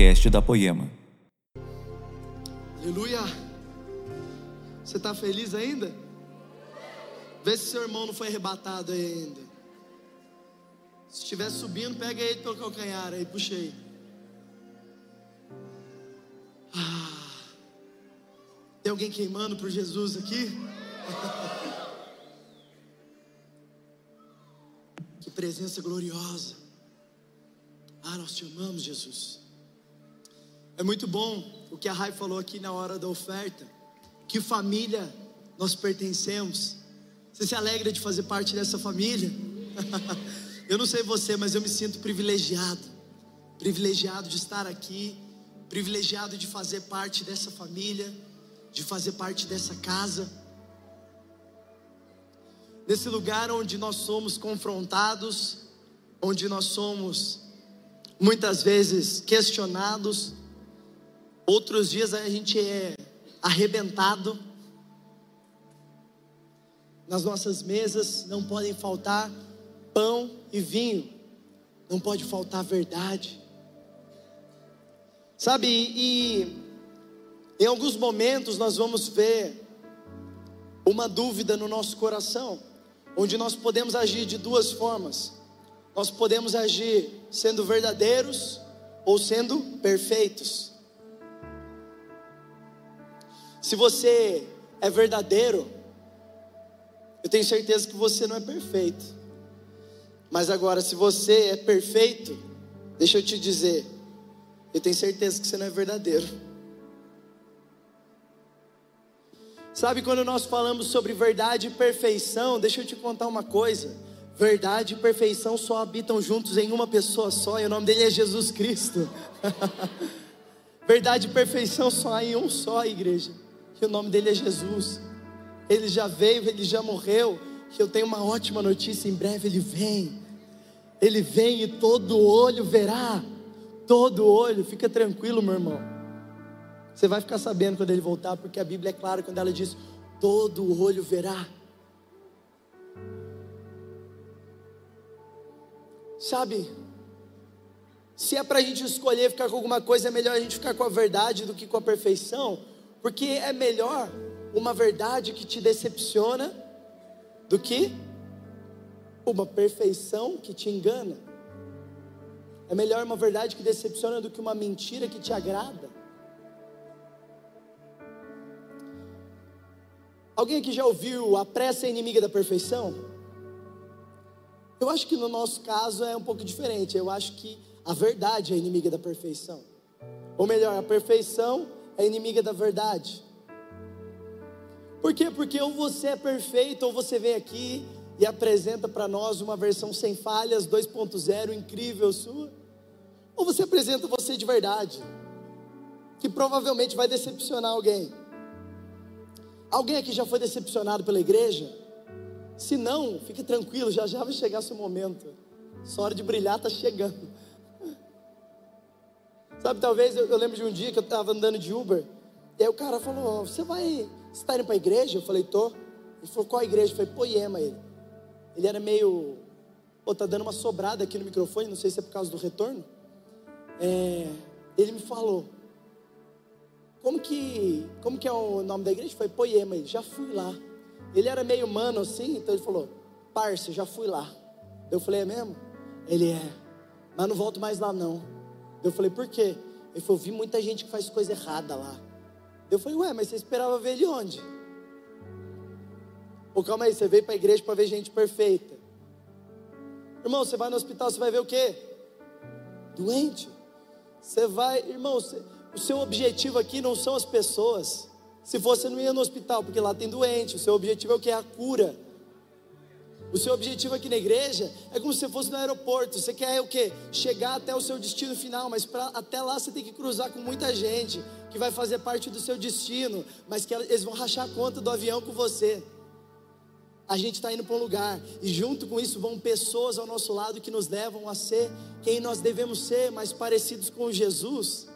podcast da Poema. Aleluia. Você está feliz ainda? Vê se seu irmão não foi arrebatado aí ainda. Se estiver subindo, pega ele pelo calcanhar aí, puxei. Ah, tem alguém queimando por Jesus aqui? que presença gloriosa. Ah, nós te amamos, Jesus. É muito bom o que a Rai falou aqui na hora da oferta. Que família nós pertencemos. Você se alegra de fazer parte dessa família? eu não sei você, mas eu me sinto privilegiado. Privilegiado de estar aqui, privilegiado de fazer parte dessa família, de fazer parte dessa casa. Nesse lugar onde nós somos confrontados, onde nós somos muitas vezes questionados, outros dias a gente é arrebentado. Nas nossas mesas não podem faltar pão e vinho, não pode faltar verdade. Sabe, e em alguns momentos nós vamos ver uma dúvida no nosso coração, onde nós podemos agir de duas formas. Nós podemos agir sendo verdadeiros ou sendo perfeitos. Se você é verdadeiro, eu tenho certeza que você não é perfeito. Mas agora, se você é perfeito, deixa eu te dizer, eu tenho certeza que você não é verdadeiro. Sabe quando nós falamos sobre verdade e perfeição, deixa eu te contar uma coisa. Verdade e perfeição só habitam juntos em uma pessoa só, e o nome dele é Jesus Cristo. Verdade e perfeição só há em um só, igreja, e o nome dele é Jesus. Ele já veio, ele já morreu, eu tenho uma ótima notícia: em breve ele vem. Ele vem e todo olho verá, todo olho, fica tranquilo, meu irmão. Você vai ficar sabendo quando ele voltar, porque a Bíblia é clara quando ela diz: todo olho verá. Sabe? Se é para a gente escolher ficar com alguma coisa, é melhor a gente ficar com a verdade do que com a perfeição, porque é melhor uma verdade que te decepciona do que uma perfeição que te engana. É melhor uma verdade que decepciona do que uma mentira que te agrada. Alguém aqui já ouviu a pressa é inimiga da perfeição? Eu acho que no nosso caso é um pouco diferente. Eu acho que a verdade é inimiga da perfeição. Ou melhor, a perfeição é inimiga da verdade. Por quê? Porque ou você é perfeito, ou você vem aqui e apresenta para nós uma versão sem falhas, 2.0, incrível sua. Ou você apresenta você de verdade, que provavelmente vai decepcionar alguém. Alguém aqui já foi decepcionado pela igreja? Se não, fique tranquilo, já já vai chegar seu momento. Sua hora de brilhar está chegando. Sabe, talvez eu, eu, lembro de um dia que eu estava andando de Uber, e aí o cara falou: Você vai. Você está indo para a igreja? Eu falei: Tô. Ele falou: Qual a igreja? Eu falei: Poema. Ele. Ele era meio. Pô, tá dando uma sobrada aqui no microfone, não sei se é por causa do retorno. É, ele me falou: Como que, como que é o nome da igreja? Foi Poema. Ele já fui lá. Ele era meio humano assim, então ele falou: Parça, já fui lá. Eu falei: É mesmo? Ele é, mas não volto mais lá não. Eu falei: Por quê? Ele falou: Vi muita gente que faz coisa errada lá. Eu falei: Ué, mas você esperava ver ele onde? Pô, calma aí, você veio para a igreja para ver gente perfeita. Irmão, você vai no hospital, você vai ver o quê? Doente. Você vai, irmão, você, o seu objetivo aqui não são as pessoas. Se você não ia no hospital, porque lá tem doente, o seu objetivo é o que? A cura. O seu objetivo aqui na igreja é como se você fosse no aeroporto. Você quer o quê? Chegar até o seu destino final, mas pra, até lá você tem que cruzar com muita gente que vai fazer parte do seu destino, mas que eles vão rachar a conta do avião com você. A gente está indo para um lugar e junto com isso vão pessoas ao nosso lado que nos levam a ser quem nós devemos ser, mais parecidos com Jesus.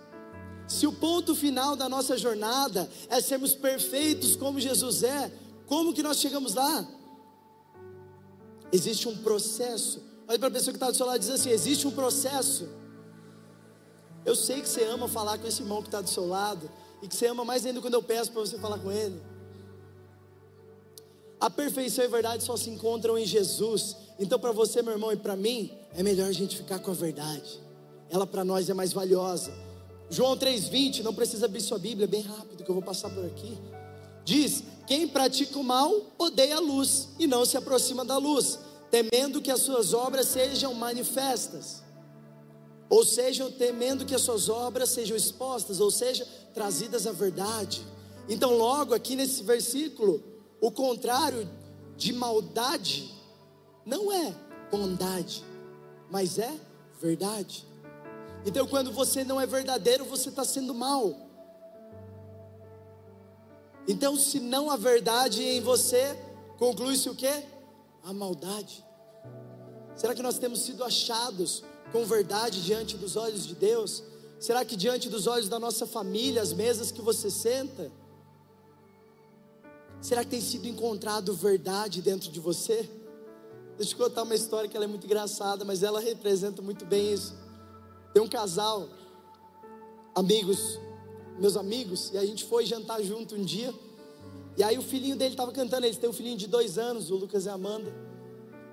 Se o ponto final da nossa jornada é sermos perfeitos como Jesus é, como que nós chegamos lá? Existe um processo. Olha para a pessoa que está do seu lado e diz assim: existe um processo. Eu sei que você ama falar com esse irmão que está do seu lado. E que você ama mais ainda quando eu peço para você falar com ele. A perfeição e a verdade só se encontram em Jesus. Então, para você, meu irmão, e para mim, é melhor a gente ficar com a verdade. Ela para nós é mais valiosa. João 3,20, não precisa abrir sua Bíblia, bem rápido que eu vou passar por aqui. Diz: Quem pratica o mal odeia a luz e não se aproxima da luz, temendo que as suas obras sejam manifestas. Ou seja, temendo que as suas obras sejam expostas, ou seja, trazidas à verdade. Então, logo aqui nesse versículo, o contrário de maldade não é bondade, mas é verdade. Então, quando você não é verdadeiro, você está sendo mal. Então, se não há verdade em você, conclui-se o que? A maldade. Será que nós temos sido achados com verdade diante dos olhos de Deus? Será que diante dos olhos da nossa família, as mesas que você senta, será que tem sido encontrado verdade dentro de você? Deixa eu contar uma história que ela é muito engraçada, mas ela representa muito bem isso. Tem um casal, amigos, meus amigos, e a gente foi jantar junto um dia. E aí o filhinho dele estava cantando, eles têm um filhinho de dois anos, o Lucas e a Amanda.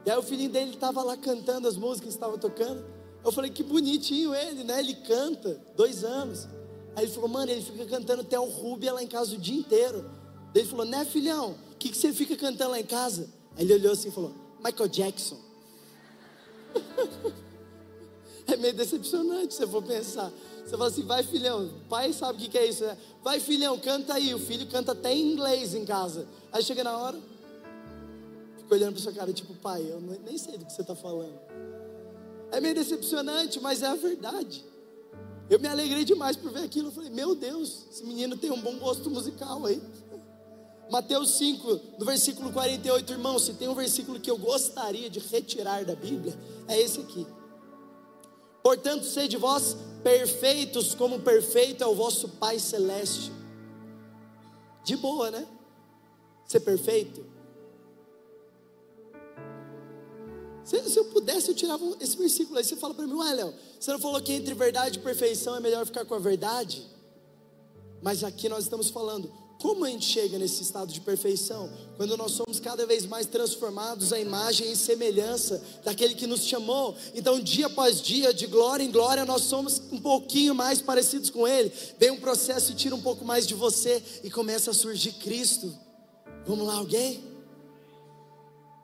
E aí o filhinho dele estava lá cantando as músicas que estavam tocando. Eu falei, que bonitinho ele, né? Ele canta, dois anos. Aí ele falou, mano, ele fica cantando até o Rubia lá em casa o dia inteiro. Daí ele falou, né, filhão, o que, que você fica cantando lá em casa? Aí ele olhou assim e falou, Michael Jackson. é meio decepcionante se você for pensar. Você fala assim, vai filhão, pai sabe o que é isso, né? Vai filhão, canta aí. O filho canta até em inglês em casa. Aí chega na hora, fica olhando para sua cara, tipo, pai, eu nem sei do que você está falando. É meio decepcionante, mas é a verdade. Eu me alegrei demais por ver aquilo. Eu falei, meu Deus, esse menino tem um bom gosto musical aí. Mateus 5, no versículo 48, irmão, se tem um versículo que eu gostaria de retirar da Bíblia, é esse aqui. Portanto, sede vós perfeitos, como perfeito é o vosso Pai Celeste. De boa, né? Ser perfeito. Se, se eu pudesse, eu tirava esse versículo aí. Você fala para mim, ué, Léo, você não falou que entre verdade e perfeição é melhor ficar com a verdade? Mas aqui nós estamos falando, como a gente chega nesse estado de perfeição? Quando nós somos cada vez mais transformados à imagem e semelhança daquele que nos chamou. Então, dia após dia, de glória em glória, nós somos um pouquinho mais parecidos com Ele. Vem um processo e tira um pouco mais de você e começa a surgir Cristo. Vamos lá, alguém?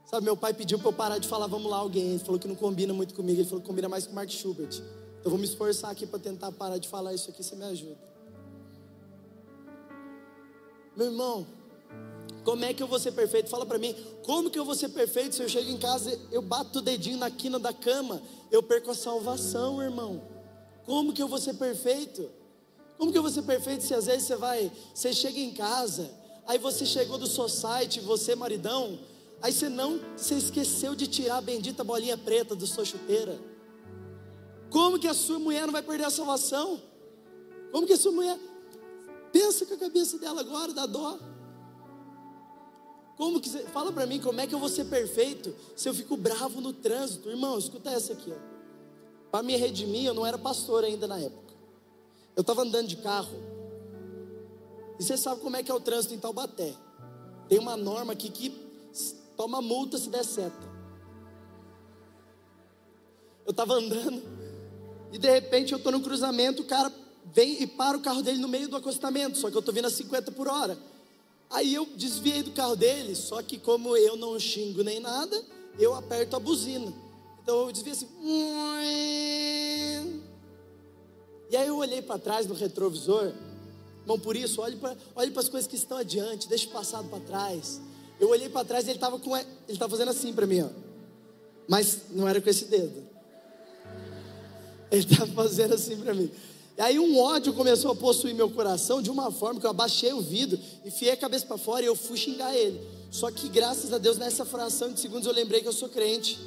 Sabe, meu pai pediu para eu parar de falar vamos lá, alguém. Ele falou que não combina muito comigo. Ele falou que combina mais com Mark Schubert. Então, vou me esforçar aqui para tentar parar de falar isso aqui. Você me ajuda. Meu irmão, como é que eu vou ser perfeito? Fala para mim, como que eu vou ser perfeito se eu chego em casa, eu bato o dedinho na quina da cama, eu perco a salvação, irmão? Como que eu vou ser perfeito? Como que eu vou ser perfeito se às vezes você vai, você chega em casa, aí você chegou do society, você maridão, aí você não, você esqueceu de tirar a bendita bolinha preta da sua chuteira. Como que a sua mulher não vai perder a salvação? Como que a sua mulher, Pensa com a cabeça dela agora, dá dó. Como que fala para mim como é que eu vou ser perfeito se eu fico bravo no trânsito? Irmão, escuta essa aqui, Para me redimir, eu não era pastor ainda na época. Eu estava andando de carro. E você sabe como é que é o trânsito em Taubaté. Tem uma norma aqui que toma multa se der seta. Eu estava andando e de repente eu estou no cruzamento, o cara vem e para o carro dele no meio do acostamento, só que eu estou vindo a 50 por hora. Aí eu desviei do carro dele, só que como eu não xingo nem nada, eu aperto a buzina. Então eu desviei assim. E aí eu olhei para trás no retrovisor. Irmão, por isso, olhe para olhe as coisas que estão adiante, deixe o passado para trás. Eu olhei para trás e ele estava com ele estava fazendo assim para mim, ó. Mas não era com esse dedo. Ele estava fazendo assim para mim. E aí um ódio começou a possuir meu coração de uma forma que eu abaixei o vidro, enfiei a cabeça para fora e eu fui xingar ele. Só que graças a Deus nessa fração de segundos eu lembrei que eu sou crente.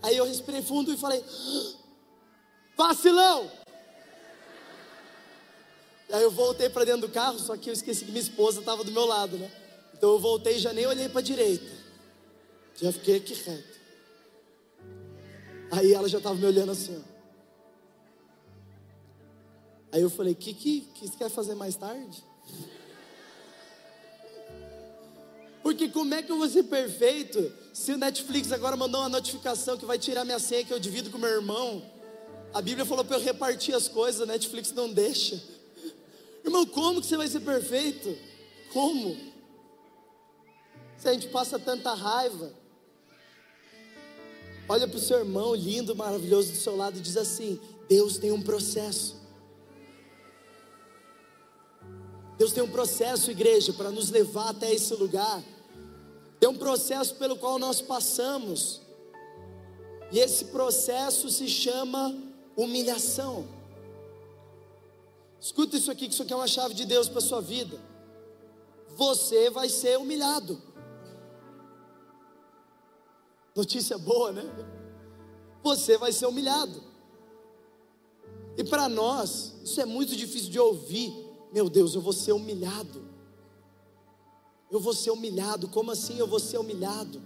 Aí eu respirei fundo e falei: Vacilão! E aí eu voltei para dentro do carro, só que eu esqueci que minha esposa estava do meu lado, né? Então eu voltei e já nem olhei para a direita. Já fiquei aqui reto. Aí ela já estava me olhando assim, ó. Aí eu falei: que, que, que você quer fazer mais tarde? Porque como é que eu vou ser perfeito se o Netflix agora mandou uma notificação que vai tirar minha senha que eu divido com meu irmão? A Bíblia falou para eu repartir as coisas, a Netflix não deixa. Irmão, como que você vai ser perfeito? Como? Se a gente passa tanta raiva. Olha para o seu irmão lindo, maravilhoso do seu lado e diz assim: Deus tem um processo. Deus tem um processo, igreja, para nos levar até esse lugar. Tem um processo pelo qual nós passamos. E esse processo se chama humilhação. Escuta isso aqui, que isso aqui é uma chave de Deus para a sua vida. Você vai ser humilhado. Notícia boa, né? Você vai ser humilhado. E para nós, isso é muito difícil de ouvir. Meu Deus, eu vou ser humilhado. Eu vou ser humilhado. Como assim eu vou ser humilhado?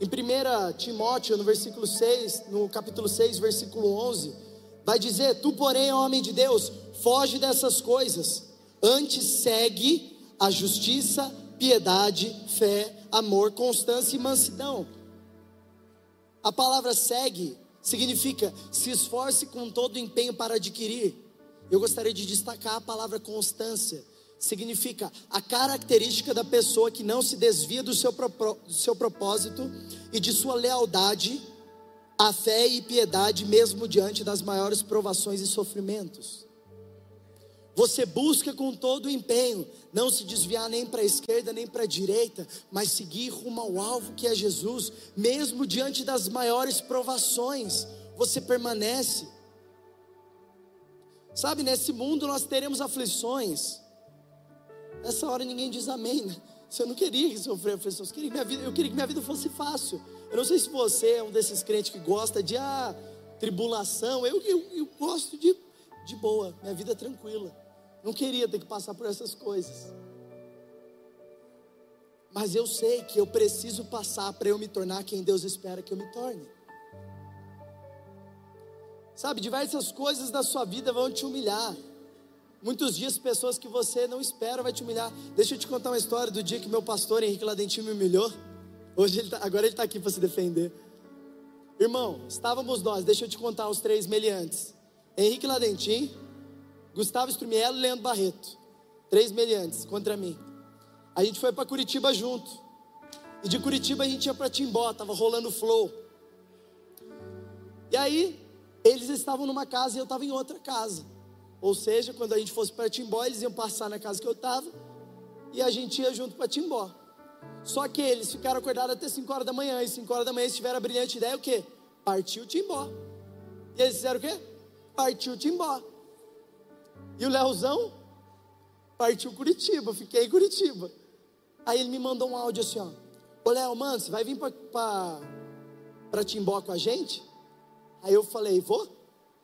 Em 1 Timóteo, no versículo 6, no capítulo 6, versículo 11, vai dizer: Tu, porém, homem de Deus, foge dessas coisas, antes segue a justiça, piedade, fé, amor, constância e mansidão. A palavra segue significa se esforce com todo empenho para adquirir. Eu gostaria de destacar a palavra constância. Significa a característica da pessoa que não se desvia do seu, do seu propósito e de sua lealdade à fé e piedade, mesmo diante das maiores provações e sofrimentos. Você busca com todo o empenho não se desviar nem para a esquerda nem para a direita, mas seguir rumo ao alvo que é Jesus, mesmo diante das maiores provações, você permanece. Sabe, nesse mundo nós teremos aflições. Nessa hora ninguém diz amém, né? Se eu não queria sofrer aflições, eu queria, que minha vida, eu queria que minha vida fosse fácil. Eu não sei se você é um desses crentes que gosta de ah, tribulação. Eu, eu, eu gosto de, de boa, minha vida é tranquila. Não queria ter que passar por essas coisas. Mas eu sei que eu preciso passar para eu me tornar quem Deus espera que eu me torne. Sabe, diversas coisas da sua vida vão te humilhar. Muitos dias, pessoas que você não espera vai te humilhar. Deixa eu te contar uma história do dia que meu pastor Henrique Ladentinho me humilhou. Hoje ele tá, agora ele está aqui para se defender. Irmão, estávamos nós, deixa eu te contar os três meliantes: Henrique Ladentim, Gustavo Strumiello e Leandro Barreto. Três meliantes contra mim. A gente foi para Curitiba junto. E de Curitiba a gente ia para Timbó, tava rolando flow. E aí, eles estavam numa casa e eu estava em outra casa. Ou seja, quando a gente fosse para Timbó, eles iam passar na casa que eu estava e a gente ia junto para Timbó. Só que eles ficaram acordados até 5 horas da manhã. E 5 horas da manhã eles tiveram a brilhante ideia o quê? Partiu Timbó. E eles fizeram o quê? Partiu Timbó. E o Leozão partiu Curitiba, fiquei em Curitiba. Aí ele me mandou um áudio assim, ó. Ô Léo, mano, você vai vir para Timbó com a gente? Aí eu falei, vou?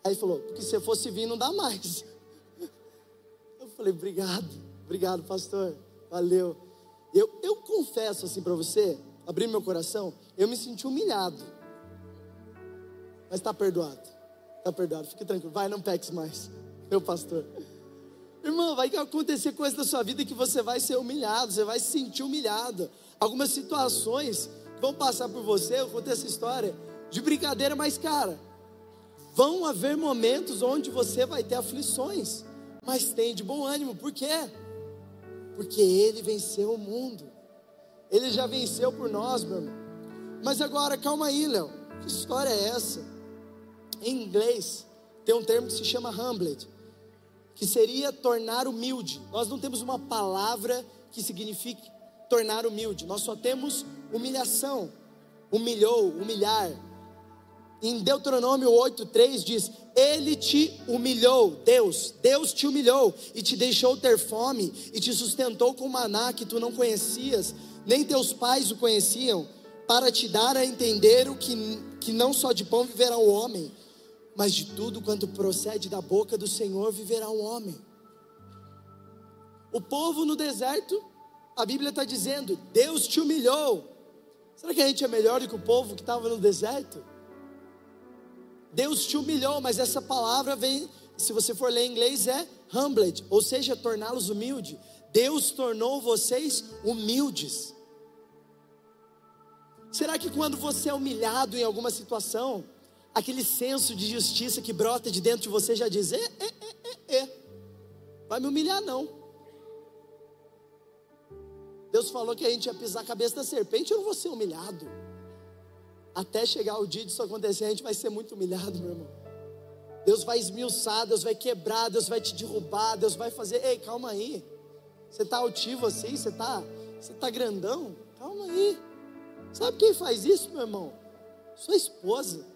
Aí ele falou, porque se fosse vir não dá mais. Eu falei, obrigado, obrigado, pastor, valeu. Eu, eu confesso assim para você, abrir meu coração, eu me senti humilhado. Mas está perdoado, está perdoado, fique tranquilo, vai, não peques mais meu pastor. Irmão, vai acontecer coisas na sua vida que você vai ser humilhado, você vai se sentir humilhado. Algumas situações vão passar por você, eu contei essa história de brincadeira, mas cara, vão haver momentos onde você vai ter aflições, mas tem de bom ânimo, por quê? Porque ele venceu o mundo, ele já venceu por nós, meu irmão. Mas agora, calma aí, Léo, que história é essa? Em inglês, tem um termo que se chama humblet que seria tornar humilde. Nós não temos uma palavra que signifique tornar humilde, nós só temos humilhação. Humilhou, humilhar. Em Deuteronômio 8:3 diz: Ele te humilhou, Deus, Deus te humilhou e te deixou ter fome e te sustentou com maná que tu não conhecias, nem teus pais o conheciam, para te dar a entender o que, que não só de pão viverá o homem, mas de tudo quanto procede da boca do Senhor viverá um homem. O povo no deserto, a Bíblia está dizendo: Deus te humilhou. Será que a gente é melhor do que o povo que estava no deserto? Deus te humilhou, mas essa palavra vem, se você for ler em inglês, é humbled, ou seja, torná-los humildes. Deus tornou vocês humildes. Será que quando você é humilhado em alguma situação, aquele senso de justiça que brota de dentro de você já diz: é, é, é, é, vai me humilhar não. Deus falou que a gente ia pisar a cabeça da serpente, eu não vou ser humilhado. Até chegar o dia disso acontecer, a gente vai ser muito humilhado, meu irmão. Deus vai esmiuçar, Deus vai quebrar, Deus vai te derrubar, Deus vai fazer. Ei, calma aí. Você está altivo assim? Você está você tá grandão? Calma aí. Sabe quem faz isso, meu irmão? Sua esposa.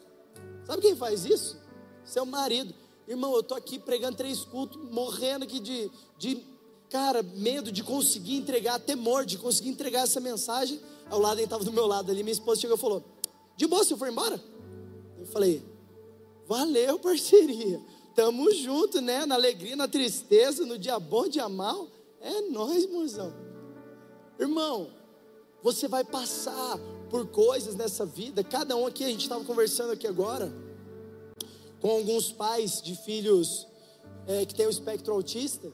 Sabe quem faz isso? Seu marido. Irmão, eu estou aqui pregando três cultos, morrendo aqui de, de, cara, medo de conseguir entregar, temor de conseguir entregar essa mensagem. Ao lado, ele estava do meu lado ali, minha esposa chegou e falou: De boa, você foi embora? Eu falei: Valeu, parceria. Tamo junto, né? Na alegria, na tristeza, no dia bom, dia mal. É nós, moção. Irmão, você vai passar por coisas nessa vida. Cada um aqui, a gente estava conversando aqui agora com alguns pais de filhos é, que têm o espectro autista.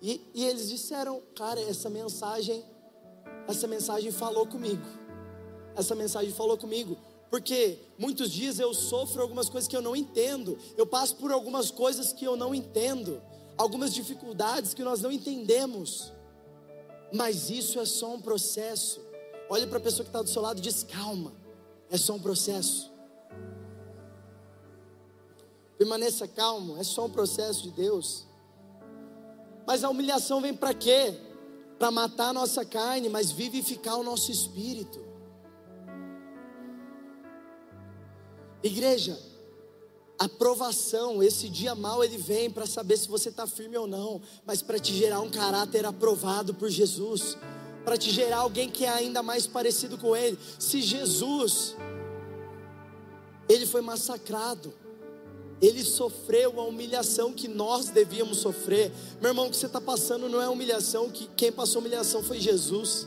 E, e eles disseram, cara, essa mensagem, essa mensagem falou comigo. Essa mensagem falou comigo. Porque muitos dias eu sofro algumas coisas que eu não entendo. Eu passo por algumas coisas que eu não entendo. Algumas dificuldades que nós não entendemos. Mas isso é só um processo. Olhe para a pessoa que está do seu lado e diz: calma, é só um processo. Permaneça calmo, é só um processo de Deus. Mas a humilhação vem para quê? Para matar a nossa carne, mas vivificar o nosso espírito. Igreja, a esse dia mal ele vem para saber se você está firme ou não, mas para te gerar um caráter aprovado por Jesus para te gerar alguém que é ainda mais parecido com Ele. Se Jesus, Ele foi massacrado, Ele sofreu a humilhação que nós devíamos sofrer. Meu irmão, o que você está passando não é humilhação, que quem passou humilhação foi Jesus.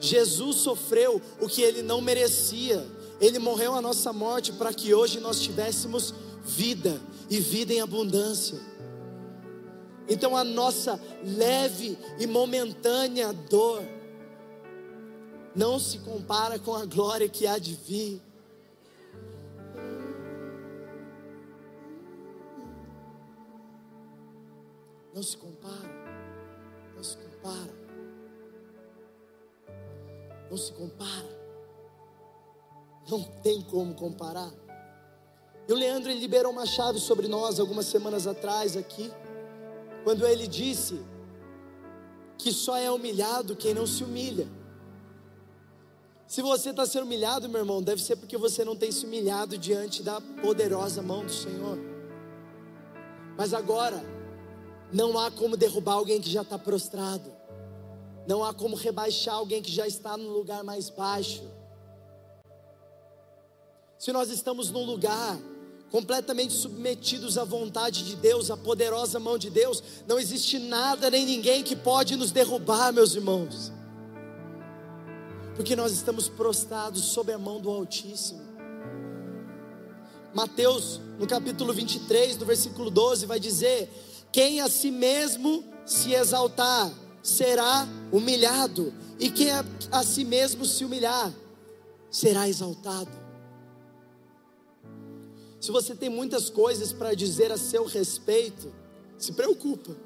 Jesus sofreu o que Ele não merecia. Ele morreu a nossa morte para que hoje nós tivéssemos vida e vida em abundância. Então a nossa leve e momentânea dor não se compara com a glória que há de vir. Não se compara, não se compara, não se compara, não tem como comparar. E o Leandro ele liberou uma chave sobre nós algumas semanas atrás aqui quando ele disse que só é humilhado quem não se humilha. Se você está sendo humilhado, meu irmão, deve ser porque você não tem se humilhado diante da poderosa mão do Senhor. Mas agora, não há como derrubar alguém que já está prostrado, não há como rebaixar alguém que já está no lugar mais baixo. Se nós estamos num lugar completamente submetidos à vontade de Deus, à poderosa mão de Deus, não existe nada nem ninguém que pode nos derrubar, meus irmãos, porque nós estamos prostrados sob a mão do Altíssimo. Mateus, no capítulo 23, no versículo 12, vai dizer: Quem a si mesmo se exaltar será humilhado, e quem a, a si mesmo se humilhar será exaltado. Se você tem muitas coisas para dizer a seu respeito, se preocupa.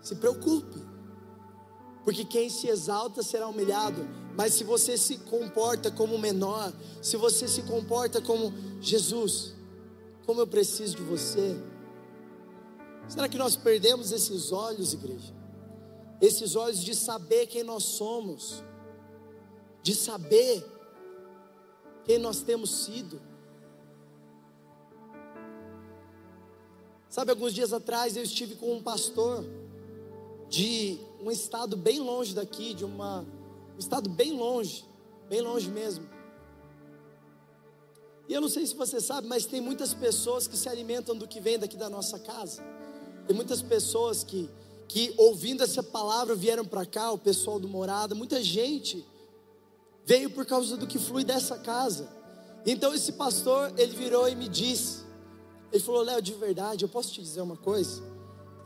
Se preocupe. Porque quem se exalta será humilhado. Mas se você se comporta como menor, se você se comporta como Jesus, como eu preciso de você. Será que nós perdemos esses olhos, igreja? Esses olhos de saber quem nós somos, de saber quem nós temos sido. Sabe, alguns dias atrás eu estive com um pastor de um estado bem longe daqui, de uma, um estado bem longe, bem longe mesmo. E eu não sei se você sabe, mas tem muitas pessoas que se alimentam do que vem daqui da nossa casa. Tem muitas pessoas que, que ouvindo essa palavra vieram para cá, o pessoal do morada, muita gente veio por causa do que flui dessa casa. Então esse pastor, ele virou e me disse, ele falou, Léo, de verdade, eu posso te dizer uma coisa?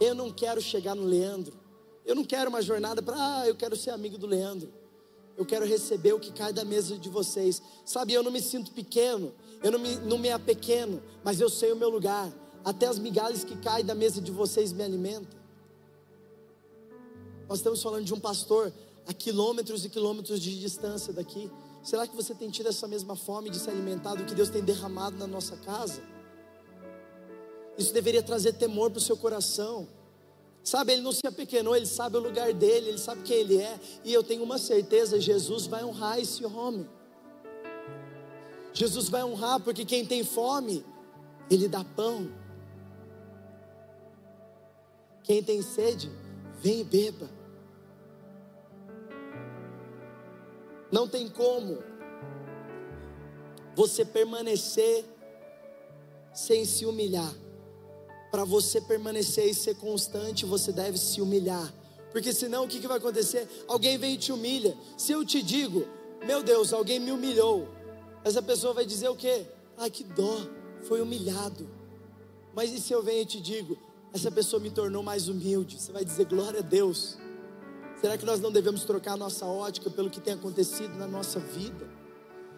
Eu não quero chegar no Leandro, eu não quero uma jornada para, ah, eu quero ser amigo do Leandro, eu quero receber o que cai da mesa de vocês, sabe, eu não me sinto pequeno, eu não me, não me apequeno, mas eu sei o meu lugar, até as migalhas que caem da mesa de vocês me alimentam. Nós estamos falando de um pastor a quilômetros e quilômetros de distância daqui. Será que você tem tido essa mesma fome de se alimentar do que Deus tem derramado na nossa casa? Isso deveria trazer temor para o seu coração. Sabe, ele não se apequenou, ele sabe o lugar dele, ele sabe quem ele é. E eu tenho uma certeza: Jesus vai honrar esse homem. Jesus vai honrar, porque quem tem fome, ele dá pão. Quem tem sede, vem e beba. Não tem como você permanecer sem se humilhar. Para você permanecer e ser constante, você deve se humilhar. Porque senão o que, que vai acontecer? Alguém vem e te humilha. Se eu te digo, meu Deus, alguém me humilhou. Essa pessoa vai dizer o quê? Ai, que dó, foi humilhado. Mas e se eu venho e te digo, essa pessoa me tornou mais humilde? Você vai dizer, glória a Deus. Será que nós não devemos trocar a nossa ótica pelo que tem acontecido na nossa vida?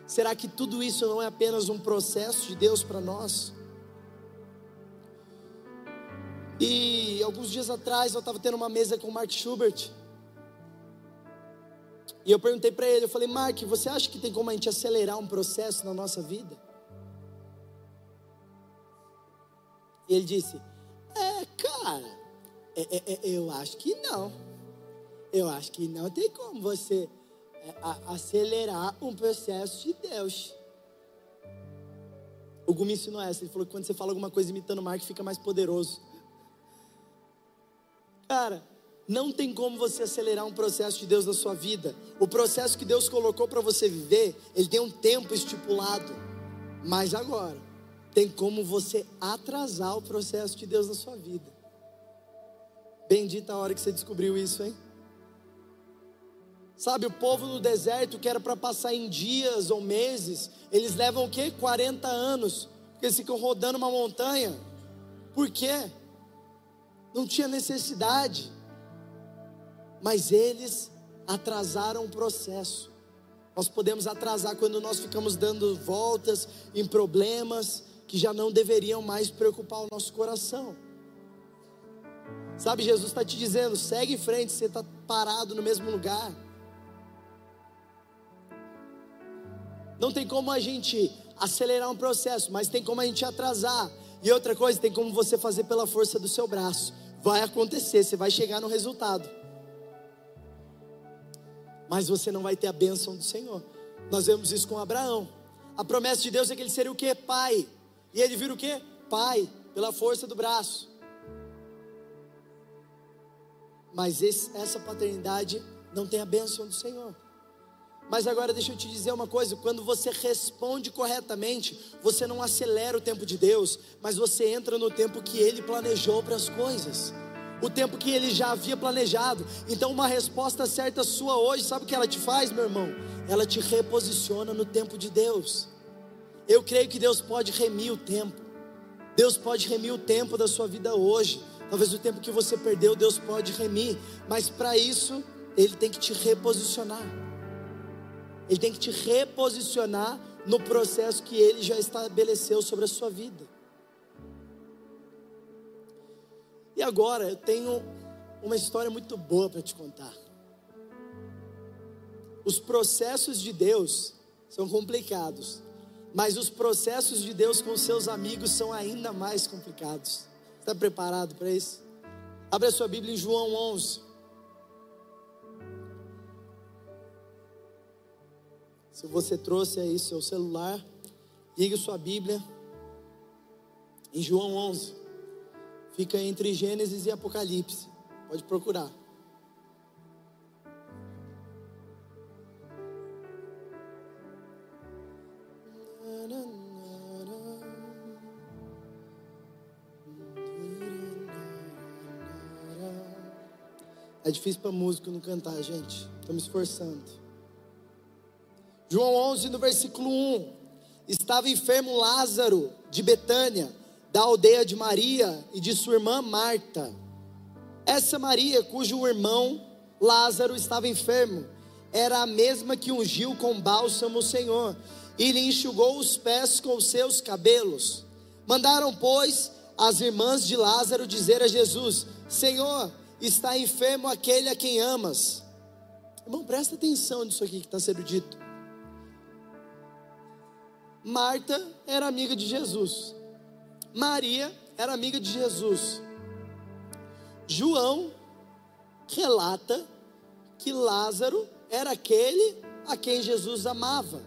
Será que tudo isso não é apenas um processo de Deus para nós? E alguns dias atrás eu estava tendo uma mesa com o Mark Schubert. E eu perguntei para ele, eu falei, Mark, você acha que tem como a gente acelerar um processo na nossa vida? E ele disse, é, cara, é, é, é eu acho que não. Eu acho que não tem como você é, acelerar um processo de Deus. O Gu me ensinou essa. Ele falou que quando você fala alguma coisa imitando o Mark, fica mais poderoso. Cara, não tem como você acelerar um processo de Deus na sua vida. O processo que Deus colocou para você viver, ele tem um tempo estipulado. Mas agora, tem como você atrasar o processo de Deus na sua vida. Bendita a hora que você descobriu isso, hein? Sabe, o povo no deserto que era para passar em dias ou meses, eles levam o quê? 40 anos, porque eles ficam rodando uma montanha. Por quê? Não tinha necessidade. Mas eles atrasaram o processo. Nós podemos atrasar quando nós ficamos dando voltas em problemas que já não deveriam mais preocupar o nosso coração. Sabe, Jesus está te dizendo: segue em frente, você está parado no mesmo lugar. Não tem como a gente acelerar um processo, mas tem como a gente atrasar. E outra coisa, tem como você fazer pela força do seu braço. Vai acontecer, você vai chegar no resultado. Mas você não vai ter a bênção do Senhor. Nós vemos isso com Abraão. A promessa de Deus é que ele seria o que? Pai. E ele vira o que? Pai, pela força do braço. Mas esse, essa paternidade não tem a bênção do Senhor. Mas agora deixa eu te dizer uma coisa: quando você responde corretamente, você não acelera o tempo de Deus, mas você entra no tempo que Ele planejou para as coisas, o tempo que Ele já havia planejado. Então, uma resposta certa sua hoje, sabe o que ela te faz, meu irmão? Ela te reposiciona no tempo de Deus. Eu creio que Deus pode remir o tempo, Deus pode remir o tempo da sua vida hoje. Talvez o tempo que você perdeu, Deus pode remir, mas para isso, Ele tem que te reposicionar. Ele tem que te reposicionar no processo que ele já estabeleceu sobre a sua vida. E agora eu tenho uma história muito boa para te contar. Os processos de Deus são complicados, mas os processos de Deus com seus amigos são ainda mais complicados. Está preparado para isso? Abra sua Bíblia em João 11. Se você trouxe aí seu celular, ligue sua Bíblia em João 11. Fica entre Gênesis e Apocalipse. Pode procurar. É difícil para músico não cantar, gente. Me esforçando. João 11, no versículo 1. estava enfermo Lázaro de Betânia, da aldeia de Maria e de sua irmã Marta. Essa Maria, cujo irmão Lázaro estava enfermo, era a mesma que ungiu com bálsamo o Senhor e lhe enxugou os pés com os seus cabelos. Mandaram, pois, as irmãs de Lázaro dizer a Jesus: Senhor, está enfermo aquele a quem amas. Irmão, presta atenção nisso aqui que está sendo dito. Marta era amiga de Jesus. Maria era amiga de Jesus. João relata que Lázaro era aquele a quem Jesus amava.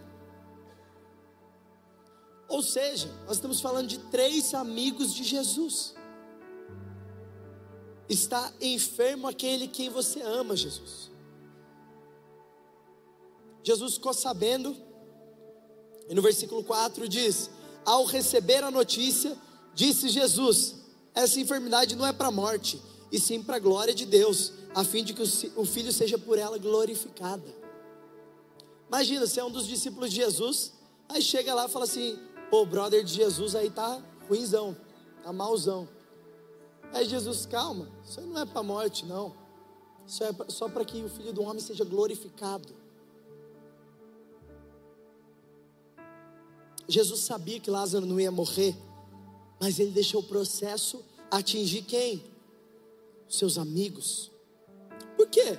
Ou seja, nós estamos falando de três amigos de Jesus. Está enfermo aquele quem você ama, Jesus. Jesus ficou sabendo, e no versículo 4 diz: Ao receber a notícia, disse Jesus: Essa enfermidade não é para a morte, e sim para a glória de Deus, a fim de que o filho seja por ela glorificada. Imagina, você é um dos discípulos de Jesus, aí chega lá e fala assim: Pô, o brother de Jesus aí tá ruimzão, tá malzão. Aí Jesus, calma, isso aí não é para a morte, não. Isso é só para que o filho do homem seja glorificado. Jesus sabia que Lázaro não ia morrer, mas ele deixou o processo atingir quem? seus amigos. Por quê?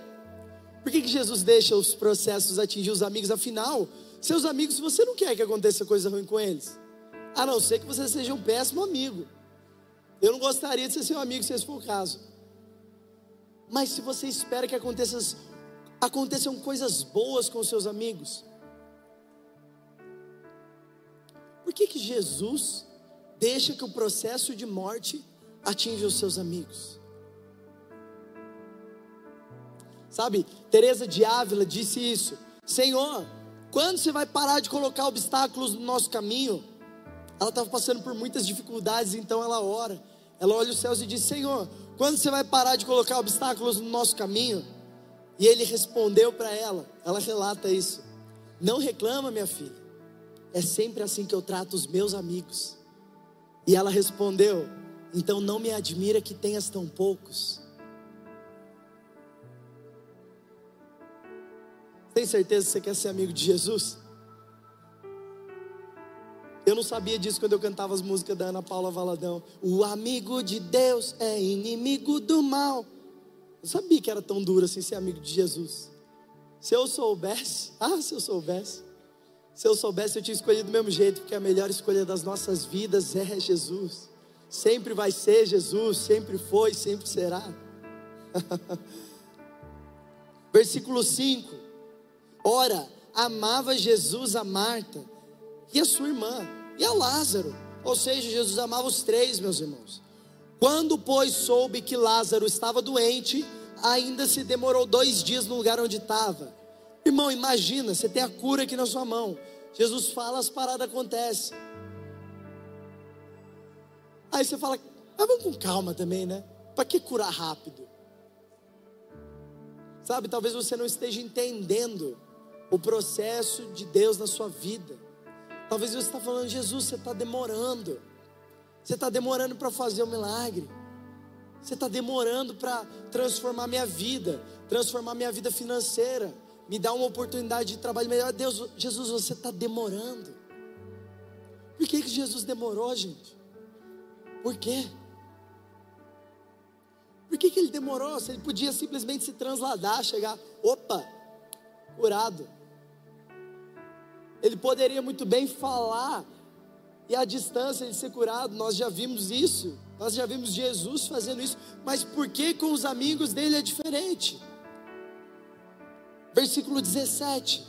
Por que, que Jesus deixa os processos atingir os amigos? Afinal, seus amigos, você não quer que aconteça coisa ruim com eles, a não ser que você seja um péssimo amigo. Eu não gostaria de ser seu amigo se esse for o caso. Mas se você espera que aconteça, aconteçam coisas boas com seus amigos, por que, que Jesus deixa que o processo de morte atinja os seus amigos? Sabe, Teresa de Ávila disse isso: Senhor, quando você vai parar de colocar obstáculos no nosso caminho? Ela estava passando por muitas dificuldades, então ela ora. Ela olha os céus e diz: Senhor, quando você vai parar de colocar obstáculos no nosso caminho? E ele respondeu para ela, ela relata isso: Não reclama, minha filha, é sempre assim que eu trato os meus amigos. E ela respondeu: Então não me admira que tenhas tão poucos. Tem certeza que você quer ser amigo de Jesus? Eu não sabia disso quando eu cantava as músicas da Ana Paula Valadão. O amigo de Deus é inimigo do mal. Eu sabia que era tão duro assim ser amigo de Jesus. Se eu soubesse, ah, se eu soubesse. Se eu soubesse, eu tinha escolhido do mesmo jeito, porque a melhor escolha das nossas vidas é Jesus. Sempre vai ser Jesus, sempre foi, sempre será. Versículo 5. Ora, amava Jesus a Marta e a sua irmã e a Lázaro. Ou seja, Jesus amava os três, meus irmãos. Quando, pois, soube que Lázaro estava doente, ainda se demorou dois dias no lugar onde estava. Irmão, imagina, você tem a cura aqui na sua mão. Jesus fala, as paradas acontecem. Aí você fala, mas vamos com calma também, né? Para que curar rápido? Sabe, talvez você não esteja entendendo o processo de Deus na sua vida. Talvez você está falando, Jesus, você está demorando. Você está demorando para fazer o um milagre. Você está demorando para transformar minha vida, transformar minha vida financeira, me dar uma oportunidade de trabalho melhor. Deus, Jesus, você está demorando. Por que, que Jesus demorou, gente? Por quê? Por que, que ele demorou? Se ele podia simplesmente se transladar, chegar, opa, curado. Ele poderia muito bem falar e a distância de ser curado, nós já vimos isso. Nós já vimos Jesus fazendo isso, mas por que com os amigos dele é diferente? Versículo 17.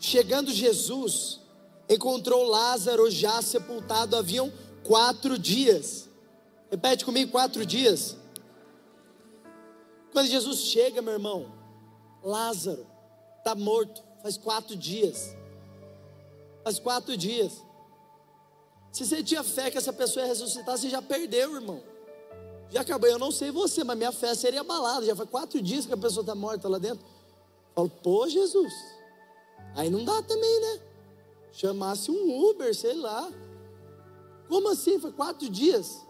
Chegando Jesus, encontrou Lázaro já sepultado, haviam quatro dias. Repete comigo: quatro dias. Quando Jesus chega, meu irmão, Lázaro está morto faz quatro dias. Faz quatro dias. Se você tinha fé que essa pessoa ia ressuscitar, você já perdeu, irmão. Já acabou. Eu não sei você, mas minha fé seria abalada. Já faz quatro dias que a pessoa está morta lá dentro. Eu falo, pô, Jesus. Aí não dá também, né? Chamasse um Uber, sei lá. Como assim? Foi quatro dias.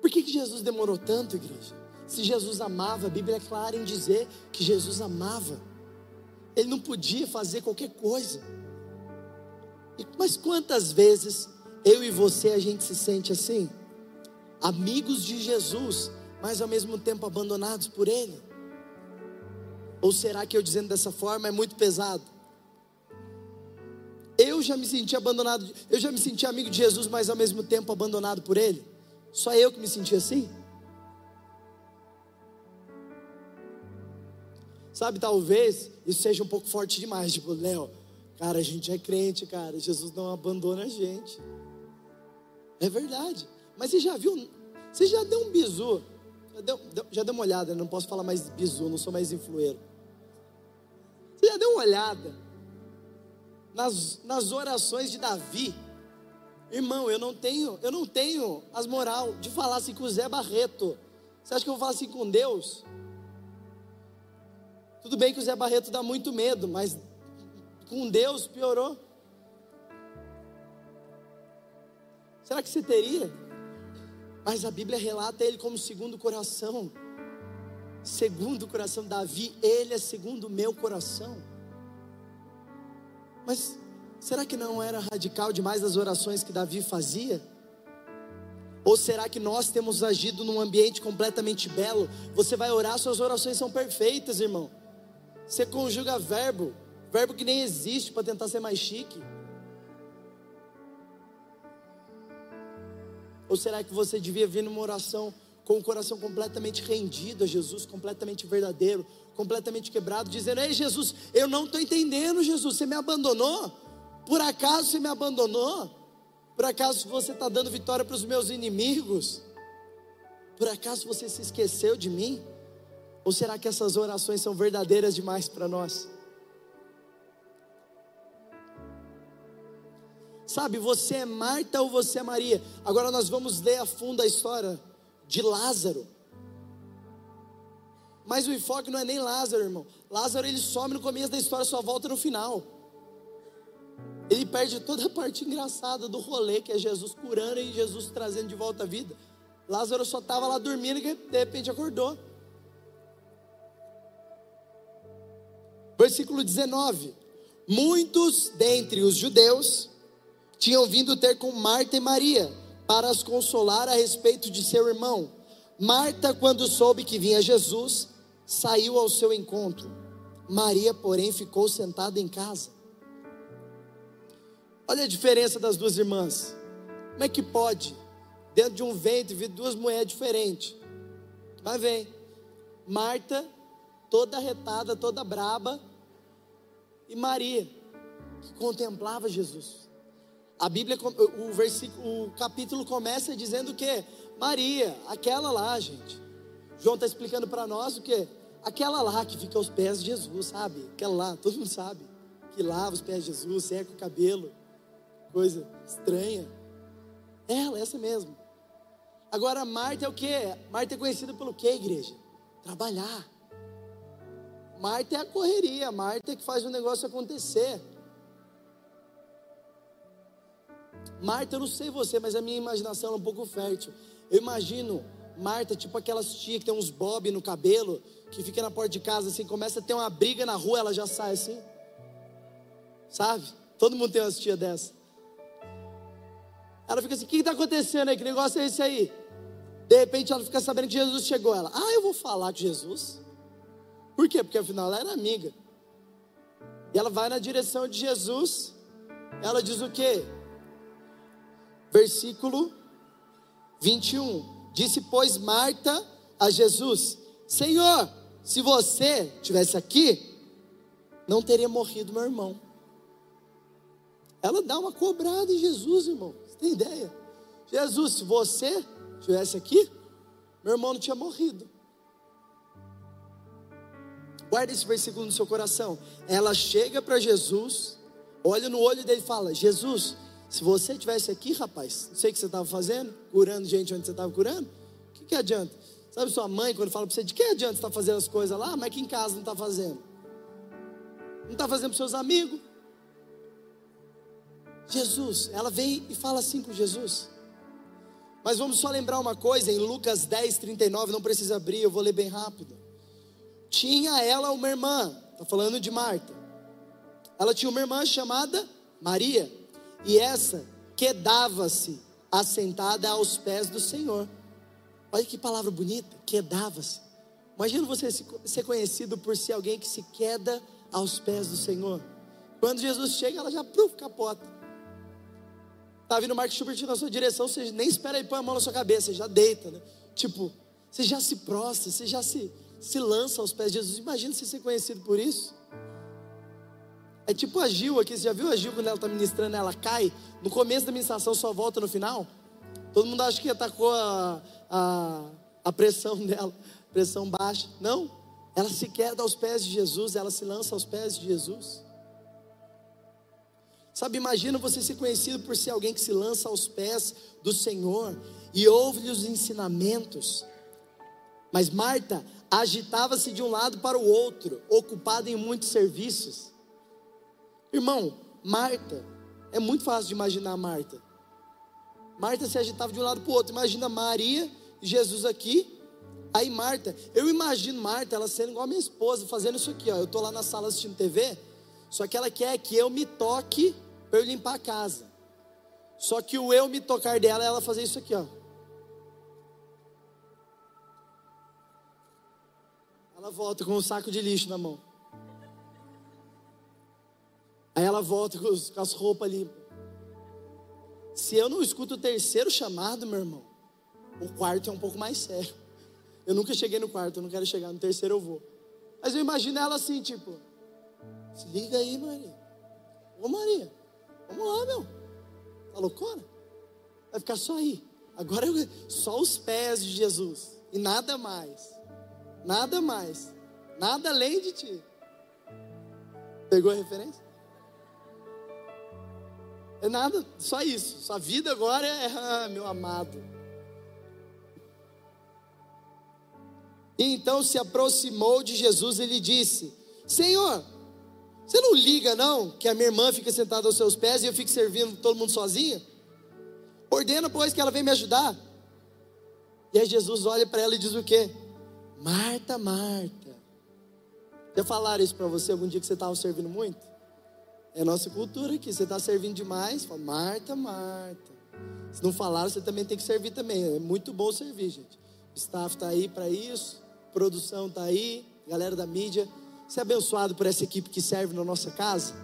Por que, que Jesus demorou tanto, igreja? Se Jesus amava, a Bíblia é clara em dizer que Jesus amava. Ele não podia fazer qualquer coisa. Mas quantas vezes eu e você a gente se sente assim? Amigos de Jesus, mas ao mesmo tempo abandonados por Ele? Ou será que eu dizendo dessa forma é muito pesado? Eu já me senti abandonado, eu já me senti amigo de Jesus, mas ao mesmo tempo abandonado por Ele? Só eu que me senti assim? Sabe, talvez isso seja um pouco forte demais. Tipo, Léo, cara, a gente é crente, cara. Jesus não abandona a gente. É verdade. Mas você já viu? Você já deu um bizu? Já deu, já deu uma olhada, não posso falar mais bizu, não sou mais influeiro. Você já deu uma olhada nas, nas orações de Davi? Irmão, eu não tenho, eu não tenho as moral de falar assim com o Zé Barreto. Você acha que eu vou falar assim com Deus? Tudo bem que o Zé Barreto dá muito medo, mas com Deus piorou. Será que você teria? Mas a Bíblia relata ele como segundo coração. Segundo o coração, Davi, ele é segundo o meu coração. Mas será que não era radical demais as orações que Davi fazia? Ou será que nós temos agido num ambiente completamente belo? Você vai orar, suas orações são perfeitas, irmão. Você conjuga verbo, verbo que nem existe para tentar ser mais chique. Ou será que você devia vir numa oração com o coração completamente rendido a Jesus, completamente verdadeiro, completamente quebrado, dizendo: Ei, Jesus, eu não estou entendendo, Jesus, você me abandonou? Por acaso você me abandonou? Por acaso você está dando vitória para os meus inimigos? Por acaso você se esqueceu de mim? Ou será que essas orações são verdadeiras demais para nós? Sabe, você é Marta ou você é Maria? Agora nós vamos ler a fundo a história de Lázaro. Mas o enfoque não é nem Lázaro, irmão. Lázaro ele some no começo da história, só volta no final. Ele perde toda a parte engraçada do rolê, que é Jesus curando e Jesus trazendo de volta a vida. Lázaro só estava lá dormindo e de repente acordou. Versículo 19: Muitos dentre os judeus tinham vindo ter com Marta e Maria para as consolar a respeito de seu irmão. Marta, quando soube que vinha Jesus, saiu ao seu encontro. Maria, porém, ficou sentada em casa. Olha a diferença das duas irmãs. Como é que pode, dentro de um ventre, vir duas mulheres diferentes? Mas vem, Marta, toda retada, toda braba, e Maria, que contemplava Jesus. A Bíblia, o versículo, o capítulo começa dizendo que Maria, aquela lá, gente. João está explicando para nós o que? Aquela lá que fica aos pés de Jesus, sabe? Aquela lá, todo mundo sabe. Que lava os pés de Jesus, seca o cabelo. Coisa estranha. Ela, essa mesmo. Agora, Marta é o que? Marta é conhecida pelo que, igreja? Trabalhar. Marta é a correria, Marta é que faz o negócio acontecer. Marta, eu não sei você, mas a minha imaginação é um pouco fértil. Eu imagino Marta, tipo aquelas tia que tem uns bob no cabelo, que fica na porta de casa assim, começa a ter uma briga na rua, ela já sai assim. Sabe? Todo mundo tem umas tia dessa. Ela fica assim: o que está acontecendo aí? Que negócio é esse aí? De repente ela fica sabendo que Jesus chegou. Ela, ah, eu vou falar com Jesus. Por quê? Porque afinal ela era amiga. E ela vai na direção de Jesus. Ela diz o quê? Versículo 21. Disse, pois, Marta a Jesus: Senhor, se você tivesse aqui, não teria morrido meu irmão. Ela dá uma cobrada em Jesus, irmão. Você tem ideia? Jesus, se você tivesse aqui, meu irmão não tinha morrido. Guarda esse versículo no seu coração. Ela chega para Jesus, olha no olho dele e fala: Jesus, se você tivesse aqui, rapaz, não sei o que você estava fazendo, curando gente onde você estava curando, o que, que adianta? Sabe sua mãe, quando fala para você, de que adianta você estar tá fazendo as coisas lá, mas que em casa não está fazendo? Não está fazendo para seus amigos. Jesus, ela vem e fala assim com Jesus. Mas vamos só lembrar uma coisa, em Lucas 10, 39, não precisa abrir, eu vou ler bem rápido. Tinha ela uma irmã, está falando de Marta. Ela tinha uma irmã chamada Maria, e essa quedava-se assentada aos pés do Senhor. Olha que palavra bonita, quedava-se. Imagina você ser conhecido por ser alguém que se queda aos pés do Senhor. Quando Jesus chega, ela já pruf, capota. Tá vindo o Mark Schubert na sua direção, você nem espera ele pôr a mão na sua cabeça, você já deita, né? Tipo, você já se prostra, você já se, se lança aos pés de Jesus. Imagina você ser conhecido por isso. É tipo a Gil aqui, você já viu a Gil quando ela está ministrando, ela cai, no começo da ministração só volta no final? Todo mundo acha que atacou a, a, a pressão dela, pressão baixa. Não, ela se queda aos pés de Jesus, ela se lança aos pés de Jesus. Sabe, imagina você ser conhecido por ser alguém que se lança aos pés do Senhor e ouve-lhe os ensinamentos. Mas Marta agitava-se de um lado para o outro, ocupada em muitos serviços. Irmão, Marta, é muito fácil de imaginar Marta. Marta se agitava de um lado para o outro. Imagina Maria e Jesus aqui. Aí Marta, eu imagino Marta, ela sendo igual a minha esposa, fazendo isso aqui, ó. Eu estou lá na sala assistindo TV, só que ela quer que eu me toque para eu limpar a casa. Só que o eu me tocar dela é ela fazer isso aqui, ó. Ela volta com um saco de lixo na mão. Ela volta com, os, com as roupas limpas. Se eu não escuto o terceiro chamado, meu irmão, o quarto é um pouco mais sério. Eu nunca cheguei no quarto, eu não quero chegar, no terceiro eu vou. Mas eu imagino ela assim, tipo, se liga aí, Maria. Ô Maria, vamos lá, meu. Tá loucura? Vai ficar só aí. Agora eu, só os pés de Jesus. E nada mais. Nada mais. Nada além de ti. Pegou a referência? É nada, só isso. Sua vida agora é, ah, meu amado. E então se aproximou de Jesus e lhe disse: Senhor, você não liga não que a minha irmã fica sentada aos seus pés e eu fico servindo todo mundo sozinha? Ordena, pois, que ela venha me ajudar. E aí Jesus olha para ela e diz o quê? Marta, Marta. Já falaram isso para você algum dia que você estava servindo muito? É nossa cultura aqui. Você está servindo demais, fala, Marta, Marta. Se não falaram, você também tem que servir também. É muito bom servir, gente. O staff está aí para isso, produção está aí, galera da mídia. Você é abençoado por essa equipe que serve na nossa casa?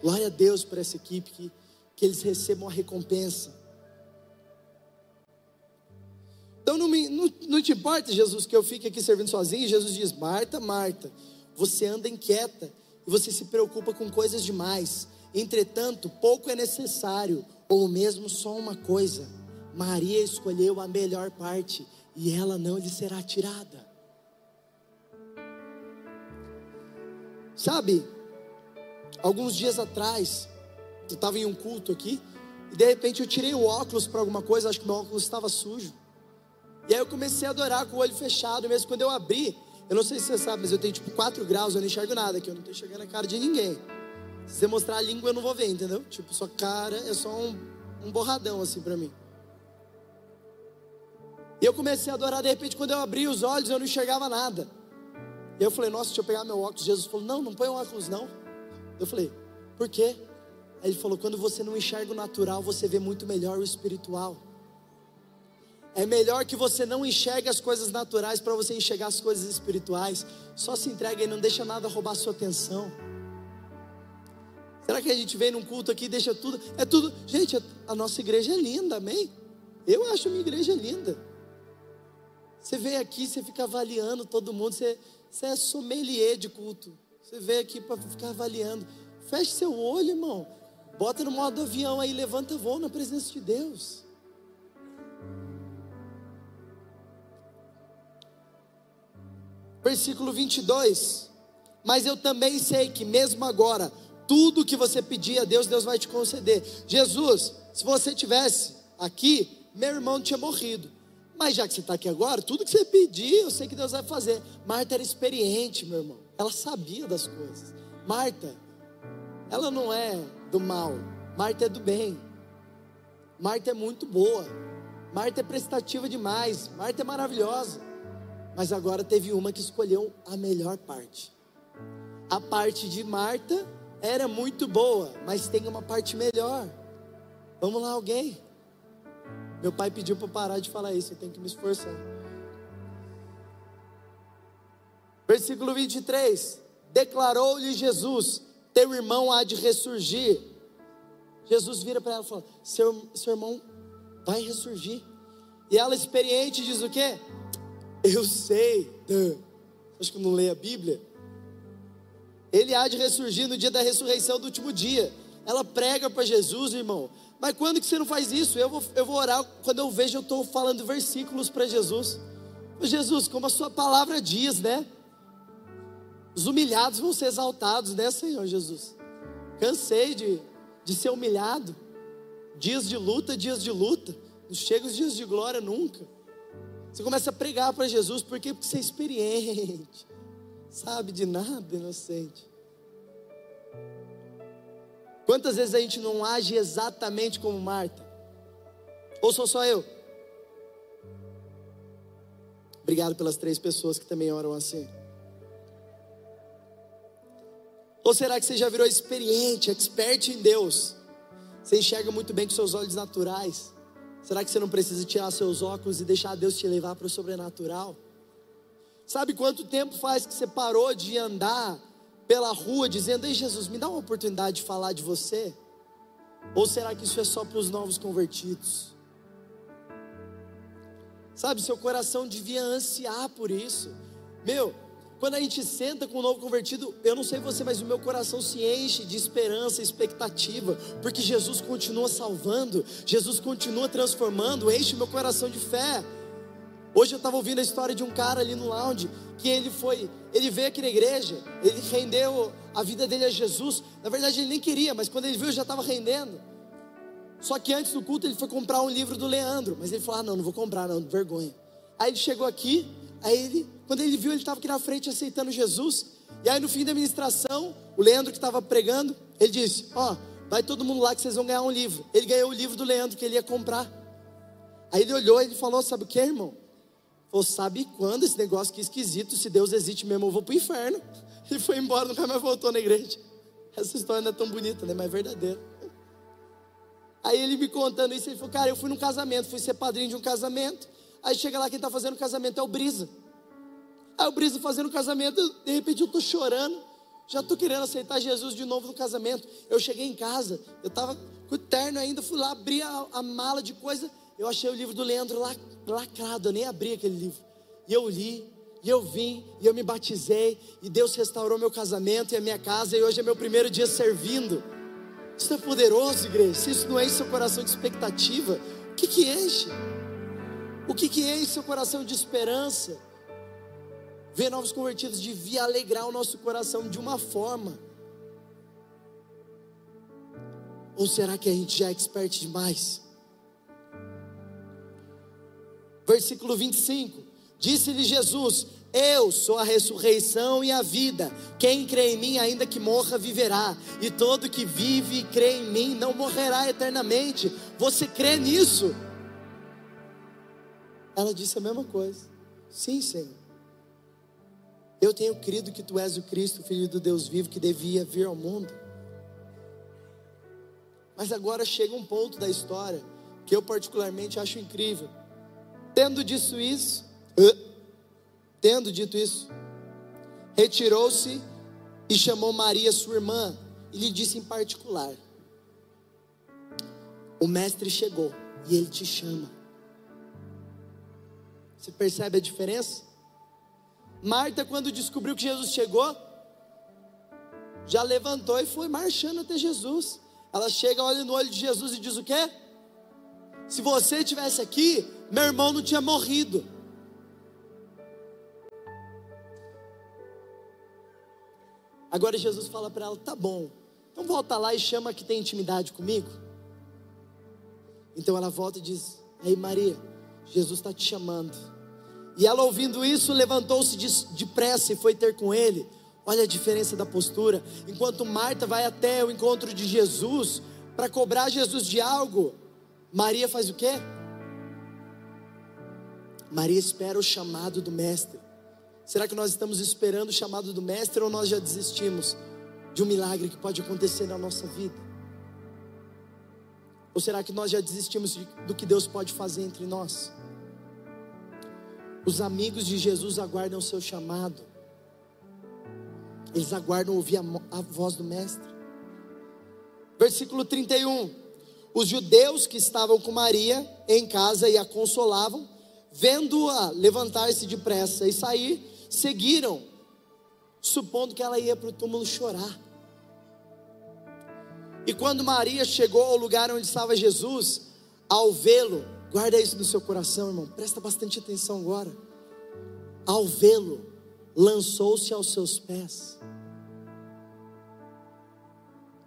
Glória a Deus por essa equipe, que, que eles recebam a recompensa. Então não, me, não, não te importa, Jesus, que eu fique aqui servindo sozinho. Jesus diz: Marta, Marta, você anda inquieta você se preocupa com coisas demais. Entretanto, pouco é necessário, ou mesmo só uma coisa. Maria escolheu a melhor parte e ela não lhe será tirada. Sabe, alguns dias atrás, eu estava em um culto aqui, e de repente eu tirei o óculos para alguma coisa, acho que meu óculos estava sujo. E aí eu comecei a adorar com o olho fechado, mesmo quando eu abri, eu não sei se você sabe, mas eu tenho tipo 4 graus, eu não enxergo nada aqui, eu não estou enxergando a cara de ninguém. Se você mostrar a língua, eu não vou ver, entendeu? Tipo, sua cara é só um, um borradão assim para mim. E eu comecei a adorar, de repente, quando eu abri os olhos, eu não enxergava nada. E eu falei, nossa, deixa eu pegar meu óculos. Jesus falou, não, não põe o óculos, não. Eu falei, por quê? Aí ele falou, quando você não enxerga o natural, você vê muito melhor o espiritual. É melhor que você não enxergue as coisas naturais para você enxergar as coisas espirituais. Só se entrega e não deixa nada roubar sua atenção. Será que a gente vem num culto aqui e deixa tudo? É tudo. Gente, a nossa igreja é linda, amém? Eu acho a minha igreja linda. Você vem aqui, você fica avaliando todo mundo, você, você é sommelier de culto. Você vem aqui para ficar avaliando. Feche seu olho, irmão. Bota no modo avião aí, levanta voo na presença de Deus. Versículo 22. Mas eu também sei que mesmo agora, tudo que você pedir a Deus, Deus vai te conceder. Jesus, se você tivesse aqui, meu irmão tinha morrido. Mas já que você está aqui agora, tudo que você pedir, eu sei que Deus vai fazer. Marta era experiente, meu irmão. Ela sabia das coisas. Marta, ela não é do mal, Marta é do bem. Marta é muito boa. Marta é prestativa demais. Marta é maravilhosa. Mas agora teve uma que escolheu a melhor parte. A parte de Marta era muito boa, mas tem uma parte melhor. Vamos lá, alguém? Meu pai pediu para parar de falar isso, eu tenho que me esforçar. Versículo 23: Declarou-lhe Jesus: Teu irmão há de ressurgir. Jesus vira para ela e fala: seu, seu irmão vai ressurgir. E ela, experiente, diz o quê? Eu sei. Acho que não leio a Bíblia. Ele há de ressurgir no dia da ressurreição do último dia. Ela prega para Jesus, irmão. Mas quando que você não faz isso? Eu vou, eu vou orar quando eu vejo eu estou falando versículos para Jesus. Jesus, como a sua palavra diz, né? Os humilhados vão ser exaltados, né, Senhor Jesus? Cansei de de ser humilhado. Dias de luta, dias de luta. Não chega os dias de glória nunca. Você começa a pregar para Jesus, por quê? Porque você é experiente. Sabe de nada, inocente. Quantas vezes a gente não age exatamente como Marta? Ou sou só eu? Obrigado pelas três pessoas que também oram assim. Ou será que você já virou experiente, expert em Deus? Você enxerga muito bem com seus olhos naturais? Será que você não precisa tirar seus óculos e deixar Deus te levar para o sobrenatural? Sabe quanto tempo faz que você parou de andar pela rua dizendo: Ei Jesus, me dá uma oportunidade de falar de você? Ou será que isso é só para os novos convertidos? Sabe, seu coração devia ansiar por isso. Meu, quando a gente senta com um novo convertido, eu não sei você, mas o meu coração se enche de esperança, expectativa, porque Jesus continua salvando, Jesus continua transformando, enche o meu coração de fé. Hoje eu estava ouvindo a história de um cara ali no lounge, que ele foi, ele veio aqui na igreja, ele rendeu a vida dele a Jesus. Na verdade, ele nem queria, mas quando ele viu, já estava rendendo. Só que antes do culto, ele foi comprar um livro do Leandro, mas ele falou: ah, não, não vou comprar, não, vergonha. Aí ele chegou aqui, aí ele quando ele viu, ele estava aqui na frente aceitando Jesus. E aí no fim da ministração, o Leandro que estava pregando, ele disse: Ó, oh, vai todo mundo lá que vocês vão ganhar um livro. Ele ganhou o livro do Leandro que ele ia comprar. Aí ele olhou e ele falou: Sabe o que, irmão? Falou, sabe quando esse negócio que é esquisito, se Deus existe mesmo, eu vou para o inferno. E foi embora, nunca mais voltou na igreja. Essa história não é tão bonita, né? Mas é verdadeira. Aí ele me contando isso, ele falou, cara, eu fui num casamento, fui ser padrinho de um casamento. Aí chega lá, quem está fazendo casamento é o Brisa. Aí o Brisa fazendo casamento, de repente eu estou chorando, já estou querendo aceitar Jesus de novo no casamento. Eu cheguei em casa, eu estava com o terno ainda, fui lá, abri a, a, mala de coisa, eu achei o livro do Leandro lá, lacrado, eu nem abri aquele livro. E eu li, e eu vim, e eu me batizei, e Deus restaurou meu casamento e a minha casa, e hoje é meu primeiro dia servindo. Isso é poderoso, igreja. Se isso não enche seu coração de expectativa, o que que enche? O que que enche seu coração de esperança? Ver novos convertidos devia alegrar o nosso coração de uma forma. Ou será que a gente já é expert demais? Versículo 25: Disse-lhe Jesus: Eu sou a ressurreição e a vida. Quem crê em mim, ainda que morra, viverá. E todo que vive e crê em mim não morrerá eternamente. Você crê nisso? Ela disse a mesma coisa. Sim, Senhor. Eu tenho crido que tu és o Cristo, filho do Deus vivo, que devia vir ao mundo. Mas agora chega um ponto da história que eu particularmente acho incrível. Tendo dito isso, tendo dito isso, retirou-se e chamou Maria, sua irmã, e lhe disse em particular: O mestre chegou e ele te chama. Você percebe a diferença? Marta, quando descobriu que Jesus chegou, já levantou e foi marchando até Jesus. Ela chega, olha no olho de Jesus e diz o quê? Se você estivesse aqui, meu irmão não tinha morrido. Agora Jesus fala para ela: tá bom, então volta lá e chama que tem intimidade comigo. Então ela volta e diz: Ei Maria, Jesus está te chamando. E ela ouvindo isso, levantou-se depressa e foi ter com ele. Olha a diferença da postura. Enquanto Marta vai até o encontro de Jesus para cobrar Jesus de algo, Maria faz o quê? Maria espera o chamado do Mestre. Será que nós estamos esperando o chamado do Mestre ou nós já desistimos de um milagre que pode acontecer na nossa vida? Ou será que nós já desistimos do que Deus pode fazer entre nós? Os amigos de Jesus aguardam o seu chamado, eles aguardam ouvir a, a voz do Mestre. Versículo 31. Os judeus que estavam com Maria em casa e a consolavam, vendo-a levantar-se depressa e sair, seguiram, supondo que ela ia para o túmulo chorar. E quando Maria chegou ao lugar onde estava Jesus, ao vê-lo, guarda isso no seu coração, irmão, presta bastante atenção agora. Ao vê-lo, lançou-se aos seus pés.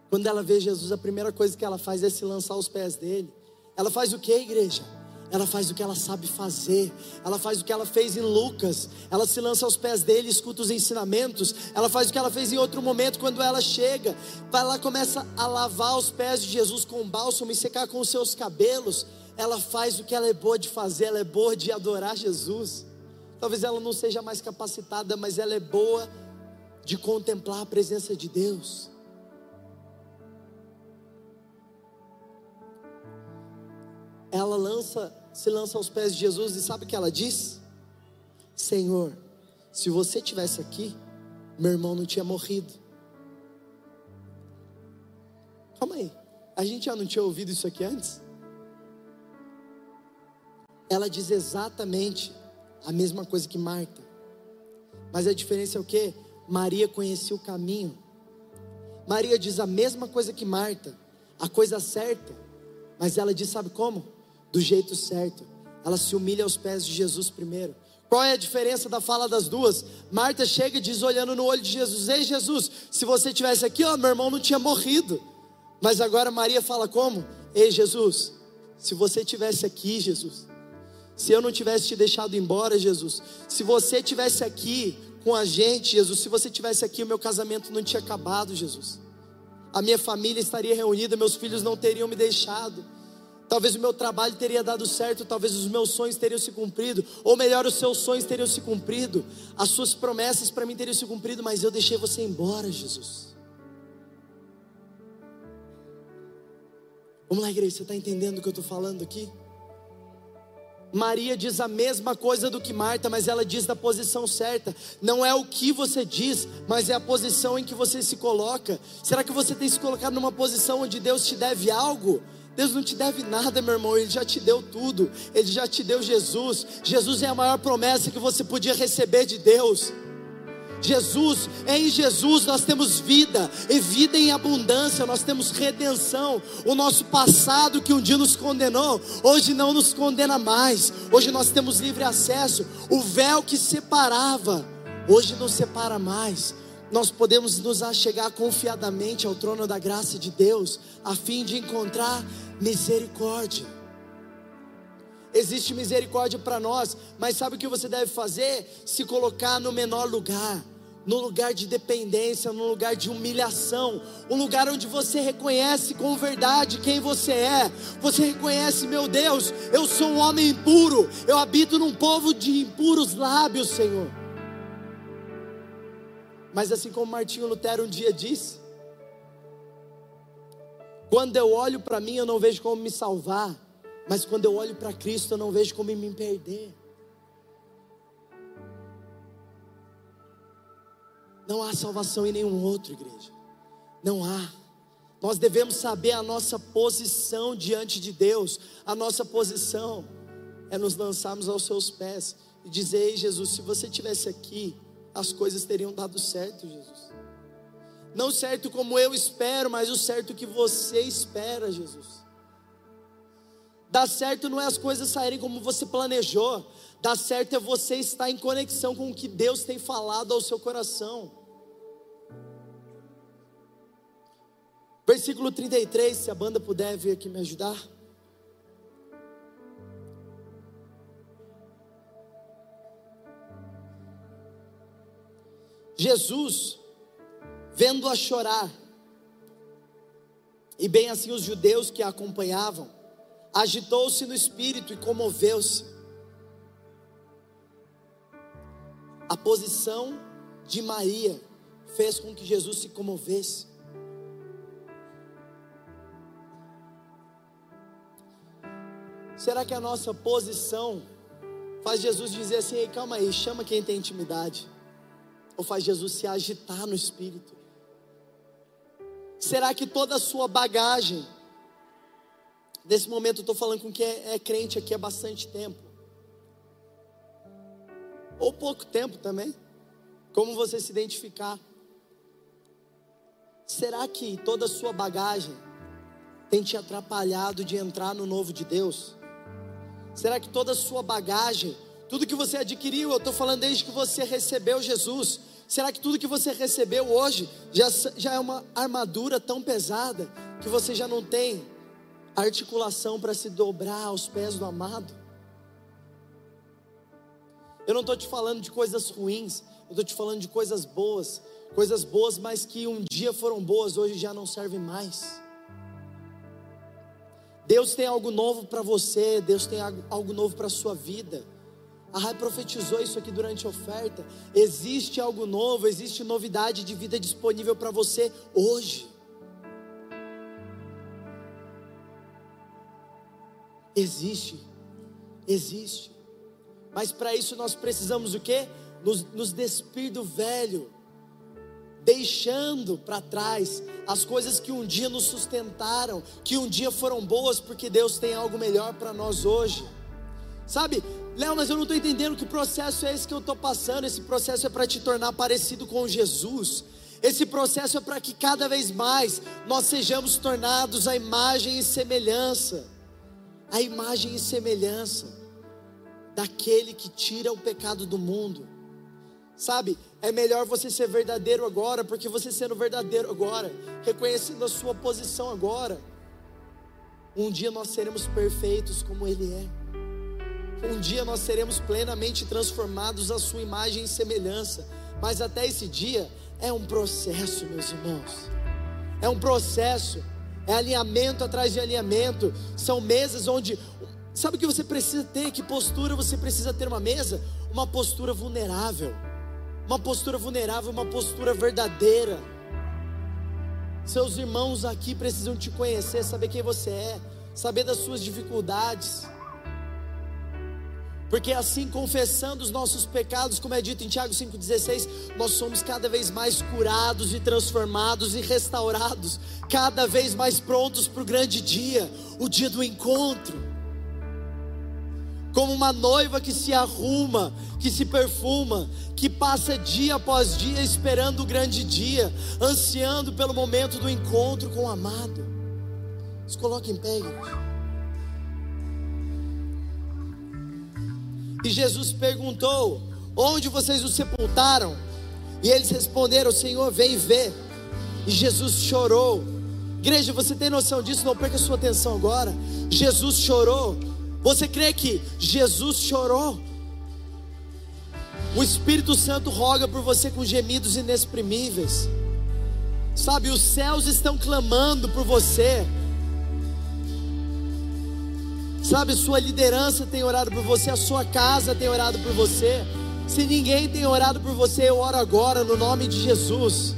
Quando ela vê Jesus, a primeira coisa que ela faz é se lançar aos pés dele. Ela faz o que, igreja? ela faz o que ela sabe fazer, ela faz o que ela fez em Lucas, ela se lança aos pés dele, escuta os ensinamentos, ela faz o que ela fez em outro momento, quando ela chega, lá, começa a lavar os pés de Jesus com bálsamo e secar com os seus cabelos, ela faz o que ela é boa de fazer, ela é boa de adorar Jesus. Talvez ela não seja mais capacitada, mas ela é boa de contemplar a presença de Deus. Ela lança se lança aos pés de Jesus e sabe o que ela diz? Senhor, se você tivesse aqui, meu irmão não tinha morrido. Calma aí, a gente já não tinha ouvido isso aqui antes? Ela diz exatamente a mesma coisa que Marta, mas a diferença é o que? Maria conhecia o caminho. Maria diz a mesma coisa que Marta, a coisa certa, mas ela diz: sabe como? do jeito certo. Ela se humilha aos pés de Jesus primeiro. Qual é a diferença da fala das duas? Marta chega e diz, olhando no olho de Jesus: Ei, Jesus, se você tivesse aqui, ó, meu irmão não tinha morrido. Mas agora Maria fala como? Ei, Jesus, se você tivesse aqui, Jesus, se eu não tivesse te deixado embora, Jesus, se você tivesse aqui com a gente, Jesus, se você tivesse aqui, o meu casamento não tinha acabado, Jesus. A minha família estaria reunida, meus filhos não teriam me deixado. Talvez o meu trabalho teria dado certo, talvez os meus sonhos teriam se cumprido, ou melhor, os seus sonhos teriam se cumprido, as suas promessas para mim teriam se cumprido, mas eu deixei você embora, Jesus. Vamos lá, igreja, você está entendendo o que eu estou falando aqui? Maria diz a mesma coisa do que Marta, mas ela diz da posição certa. Não é o que você diz, mas é a posição em que você se coloca. Será que você tem se colocado numa posição onde Deus te deve algo? Deus não te deve nada, meu irmão, Ele já te deu tudo, Ele já te deu Jesus. Jesus é a maior promessa que você podia receber de Deus. Jesus, é em Jesus nós temos vida, e vida em abundância, nós temos redenção. O nosso passado que um dia nos condenou, hoje não nos condena mais, hoje nós temos livre acesso. O véu que separava, hoje não separa mais nós podemos nos achegar confiadamente ao trono da graça de Deus, a fim de encontrar misericórdia. Existe misericórdia para nós, mas sabe o que você deve fazer? Se colocar no menor lugar, no lugar de dependência, no lugar de humilhação, um lugar onde você reconhece com verdade quem você é. Você reconhece, meu Deus, eu sou um homem impuro, eu habito num povo de impuros lábios, Senhor. Mas assim como Martinho Lutero um dia disse, quando eu olho para mim, eu não vejo como me salvar, mas quando eu olho para Cristo, eu não vejo como me perder. Não há salvação em nenhum outro, igreja. Não há. Nós devemos saber a nossa posição diante de Deus. A nossa posição é nos lançarmos aos seus pés e dizer: Ei, Jesus, se você estivesse aqui, as coisas teriam dado certo, Jesus. Não certo como eu espero, mas o certo que você espera, Jesus. Dar certo não é as coisas saírem como você planejou. Dar certo é você estar em conexão com o que Deus tem falado ao seu coração. Versículo 33, se a banda puder vir aqui me ajudar. Jesus vendo-a chorar, e bem assim os judeus que a acompanhavam, agitou-se no espírito e comoveu-se. A posição de Maria fez com que Jesus se comovesse. Será que a nossa posição faz Jesus dizer assim: Ei, calma aí, chama quem tem intimidade? Ou faz Jesus se agitar no espírito? Será que toda a sua bagagem, nesse momento eu estou falando com quem é, é crente aqui há bastante tempo, ou pouco tempo também, como você se identificar? Será que toda a sua bagagem tem te atrapalhado de entrar no novo de Deus? Será que toda a sua bagagem, tudo que você adquiriu, eu estou falando desde que você recebeu Jesus, será que tudo que você recebeu hoje já, já é uma armadura tão pesada que você já não tem articulação para se dobrar aos pés do amado? Eu não estou te falando de coisas ruins, eu estou te falando de coisas boas, coisas boas, mas que um dia foram boas, hoje já não servem mais. Deus tem algo novo para você, Deus tem algo novo para a sua vida. A Rai profetizou isso aqui durante a oferta. Existe algo novo, existe novidade de vida disponível para você hoje. Existe, existe. Mas para isso nós precisamos o quê? Nos, nos despir do velho deixando para trás as coisas que um dia nos sustentaram, que um dia foram boas, porque Deus tem algo melhor para nós hoje. Sabe, Léo, mas eu não estou entendendo que processo é esse que eu estou passando. Esse processo é para te tornar parecido com Jesus. Esse processo é para que cada vez mais nós sejamos tornados a imagem e semelhança, a imagem e semelhança daquele que tira o pecado do mundo. Sabe, é melhor você ser verdadeiro agora, porque você sendo verdadeiro agora, reconhecendo a sua posição agora, um dia nós seremos perfeitos como Ele é. Um dia nós seremos plenamente transformados à Sua imagem e semelhança. Mas até esse dia é um processo, meus irmãos. É um processo. É alinhamento atrás de alinhamento. São mesas onde. Sabe o que você precisa ter? Que postura você precisa ter uma mesa? Uma postura vulnerável uma postura vulnerável, uma postura verdadeira. Seus irmãos aqui precisam te conhecer, saber quem você é, saber das suas dificuldades. Porque assim, confessando os nossos pecados, como é dito em Tiago 5,16, nós somos cada vez mais curados e transformados e restaurados, cada vez mais prontos para o grande dia, o dia do encontro como uma noiva que se arruma, que se perfuma, que passa dia após dia esperando o grande dia, ansiando pelo momento do encontro com o amado. Se coloque em pé, gente. E Jesus perguntou: Onde vocês o sepultaram? E eles responderam: Senhor, vem ver. E Jesus chorou. Igreja, você tem noção disso? Não perca sua atenção agora. Jesus chorou você crê que Jesus chorou? O Espírito Santo roga por você com gemidos inexprimíveis. Sabe, os céus estão clamando por você. Sabe, sua liderança tem orado por você, a sua casa tem orado por você. Se ninguém tem orado por você, eu oro agora no nome de Jesus.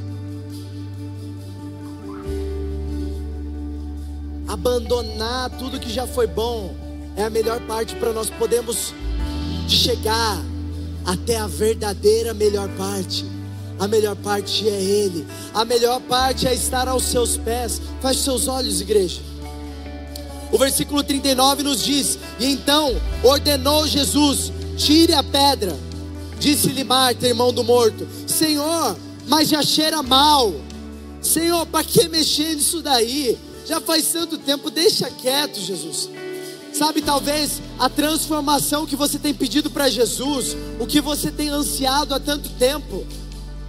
Abandonar tudo que já foi bom é a melhor parte para nós podemos chegar até a verdadeira melhor parte. A melhor parte é Ele. A melhor parte é estar aos seus pés. Feche seus olhos, igreja. O versículo 39 nos diz: E então ordenou Jesus: Tire a pedra. Disse-lhe Marta, irmão do morto: Senhor, mas já cheira mal. Senhor, para que mexer nisso daí? Já faz tanto tempo, deixa quieto, Jesus. Sabe, talvez a transformação que você tem pedido para Jesus, o que você tem ansiado há tanto tempo,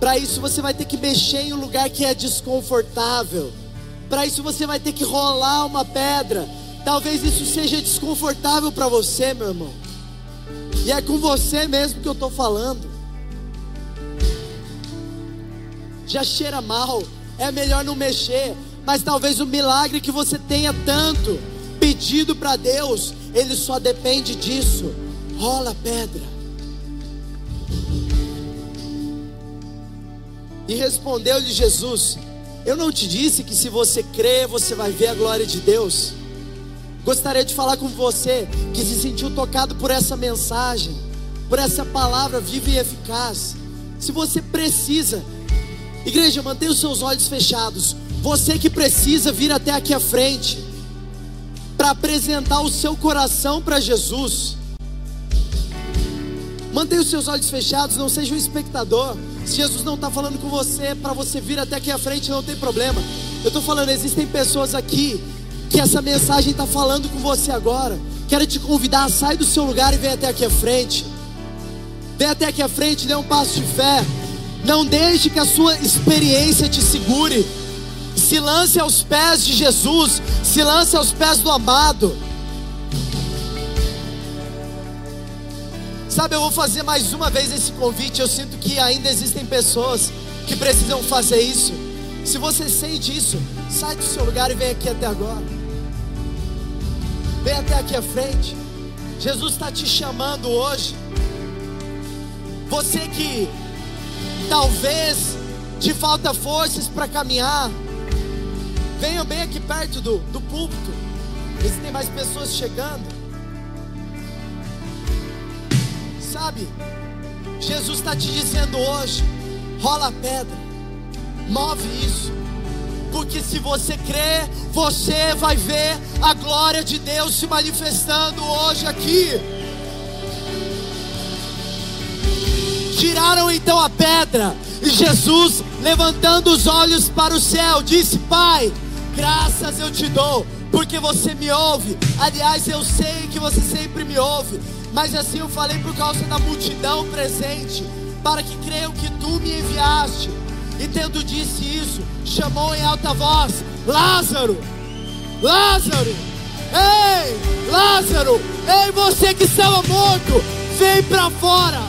para isso você vai ter que mexer em um lugar que é desconfortável. Para isso você vai ter que rolar uma pedra. Talvez isso seja desconfortável para você, meu irmão. E é com você mesmo que eu estou falando. já cheira mal, é melhor não mexer. Mas talvez o milagre que você tenha tanto pedido para Deus, ele só depende disso. Rola a pedra. E respondeu-lhe Jesus: Eu não te disse que se você crer, você vai ver a glória de Deus? Gostaria de falar com você que se sentiu tocado por essa mensagem, por essa palavra viva e eficaz. Se você precisa, igreja, mantenha os seus olhos fechados. Você que precisa vir até aqui à frente para apresentar o seu coração para Jesus. Mantenha os seus olhos fechados, não seja um espectador. Se Jesus não está falando com você, para você vir até aqui à frente, não tem problema. Eu estou falando, existem pessoas aqui que essa mensagem está falando com você agora. Quero te convidar, sai do seu lugar e vem até aqui à frente. Vem até aqui à frente, dê um passo de fé. Não deixe que a sua experiência te segure. Se lance aos pés de Jesus, se lance aos pés do amado. Sabe, eu vou fazer mais uma vez esse convite. Eu sinto que ainda existem pessoas que precisam fazer isso. Se você sente isso, sai do seu lugar e vem aqui até agora. Vem até aqui à frente. Jesus está te chamando hoje. Você que talvez te falta forças para caminhar, venha bem aqui perto do, do púlpito. Existem mais pessoas chegando. Sabe, Jesus está te dizendo hoje: rola a pedra, move isso. Porque se você crer, você vai ver a glória de Deus se manifestando hoje aqui. Tiraram então a pedra, e Jesus, levantando os olhos para o céu, disse: Pai, graças eu te dou, porque você me ouve. Aliás, eu sei que você sempre me ouve, mas assim eu falei por causa da multidão presente, para que creiam que tu me enviaste. E tendo disse isso, chamou em alta voz: Lázaro, Lázaro, ei, Lázaro, ei, você que estava morto, vem para fora,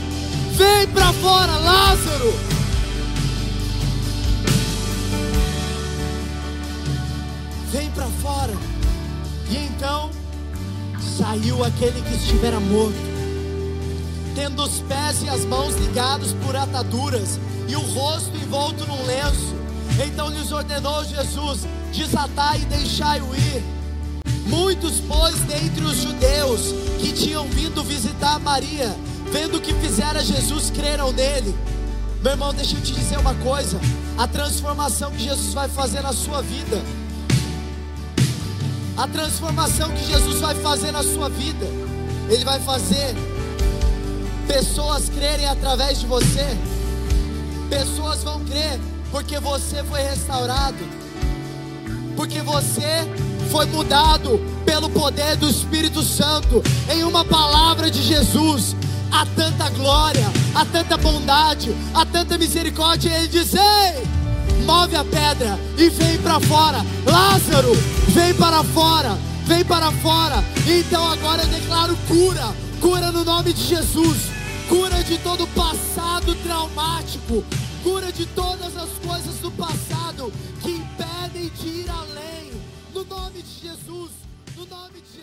vem para fora, Lázaro. Vem para fora. E então saiu aquele que estivera morto, tendo os pés e as mãos ligados por ataduras e o rosto envolto num lenço. Então lhes ordenou Jesus: desatai e deixai-o ir. Muitos, pois, dentre os judeus que tinham vindo visitar Maria, vendo o que fizera Jesus, creram nele. Meu irmão, deixa eu te dizer uma coisa: a transformação que Jesus vai fazer na sua vida, a transformação que Jesus vai fazer na sua vida, Ele vai fazer pessoas crerem através de você. Pessoas vão crer porque você foi restaurado, porque você foi mudado pelo poder do Espírito Santo. Em uma palavra de Jesus, há tanta glória, há tanta bondade, há tanta misericórdia. Ele diz: Ei, move a pedra e vem para fora. Lázaro, vem para fora, vem para fora. Então agora eu declaro cura, cura no nome de Jesus cura de todo passado traumático, cura de todas as coisas do passado que impedem de ir além. No nome de Jesus, no nome de.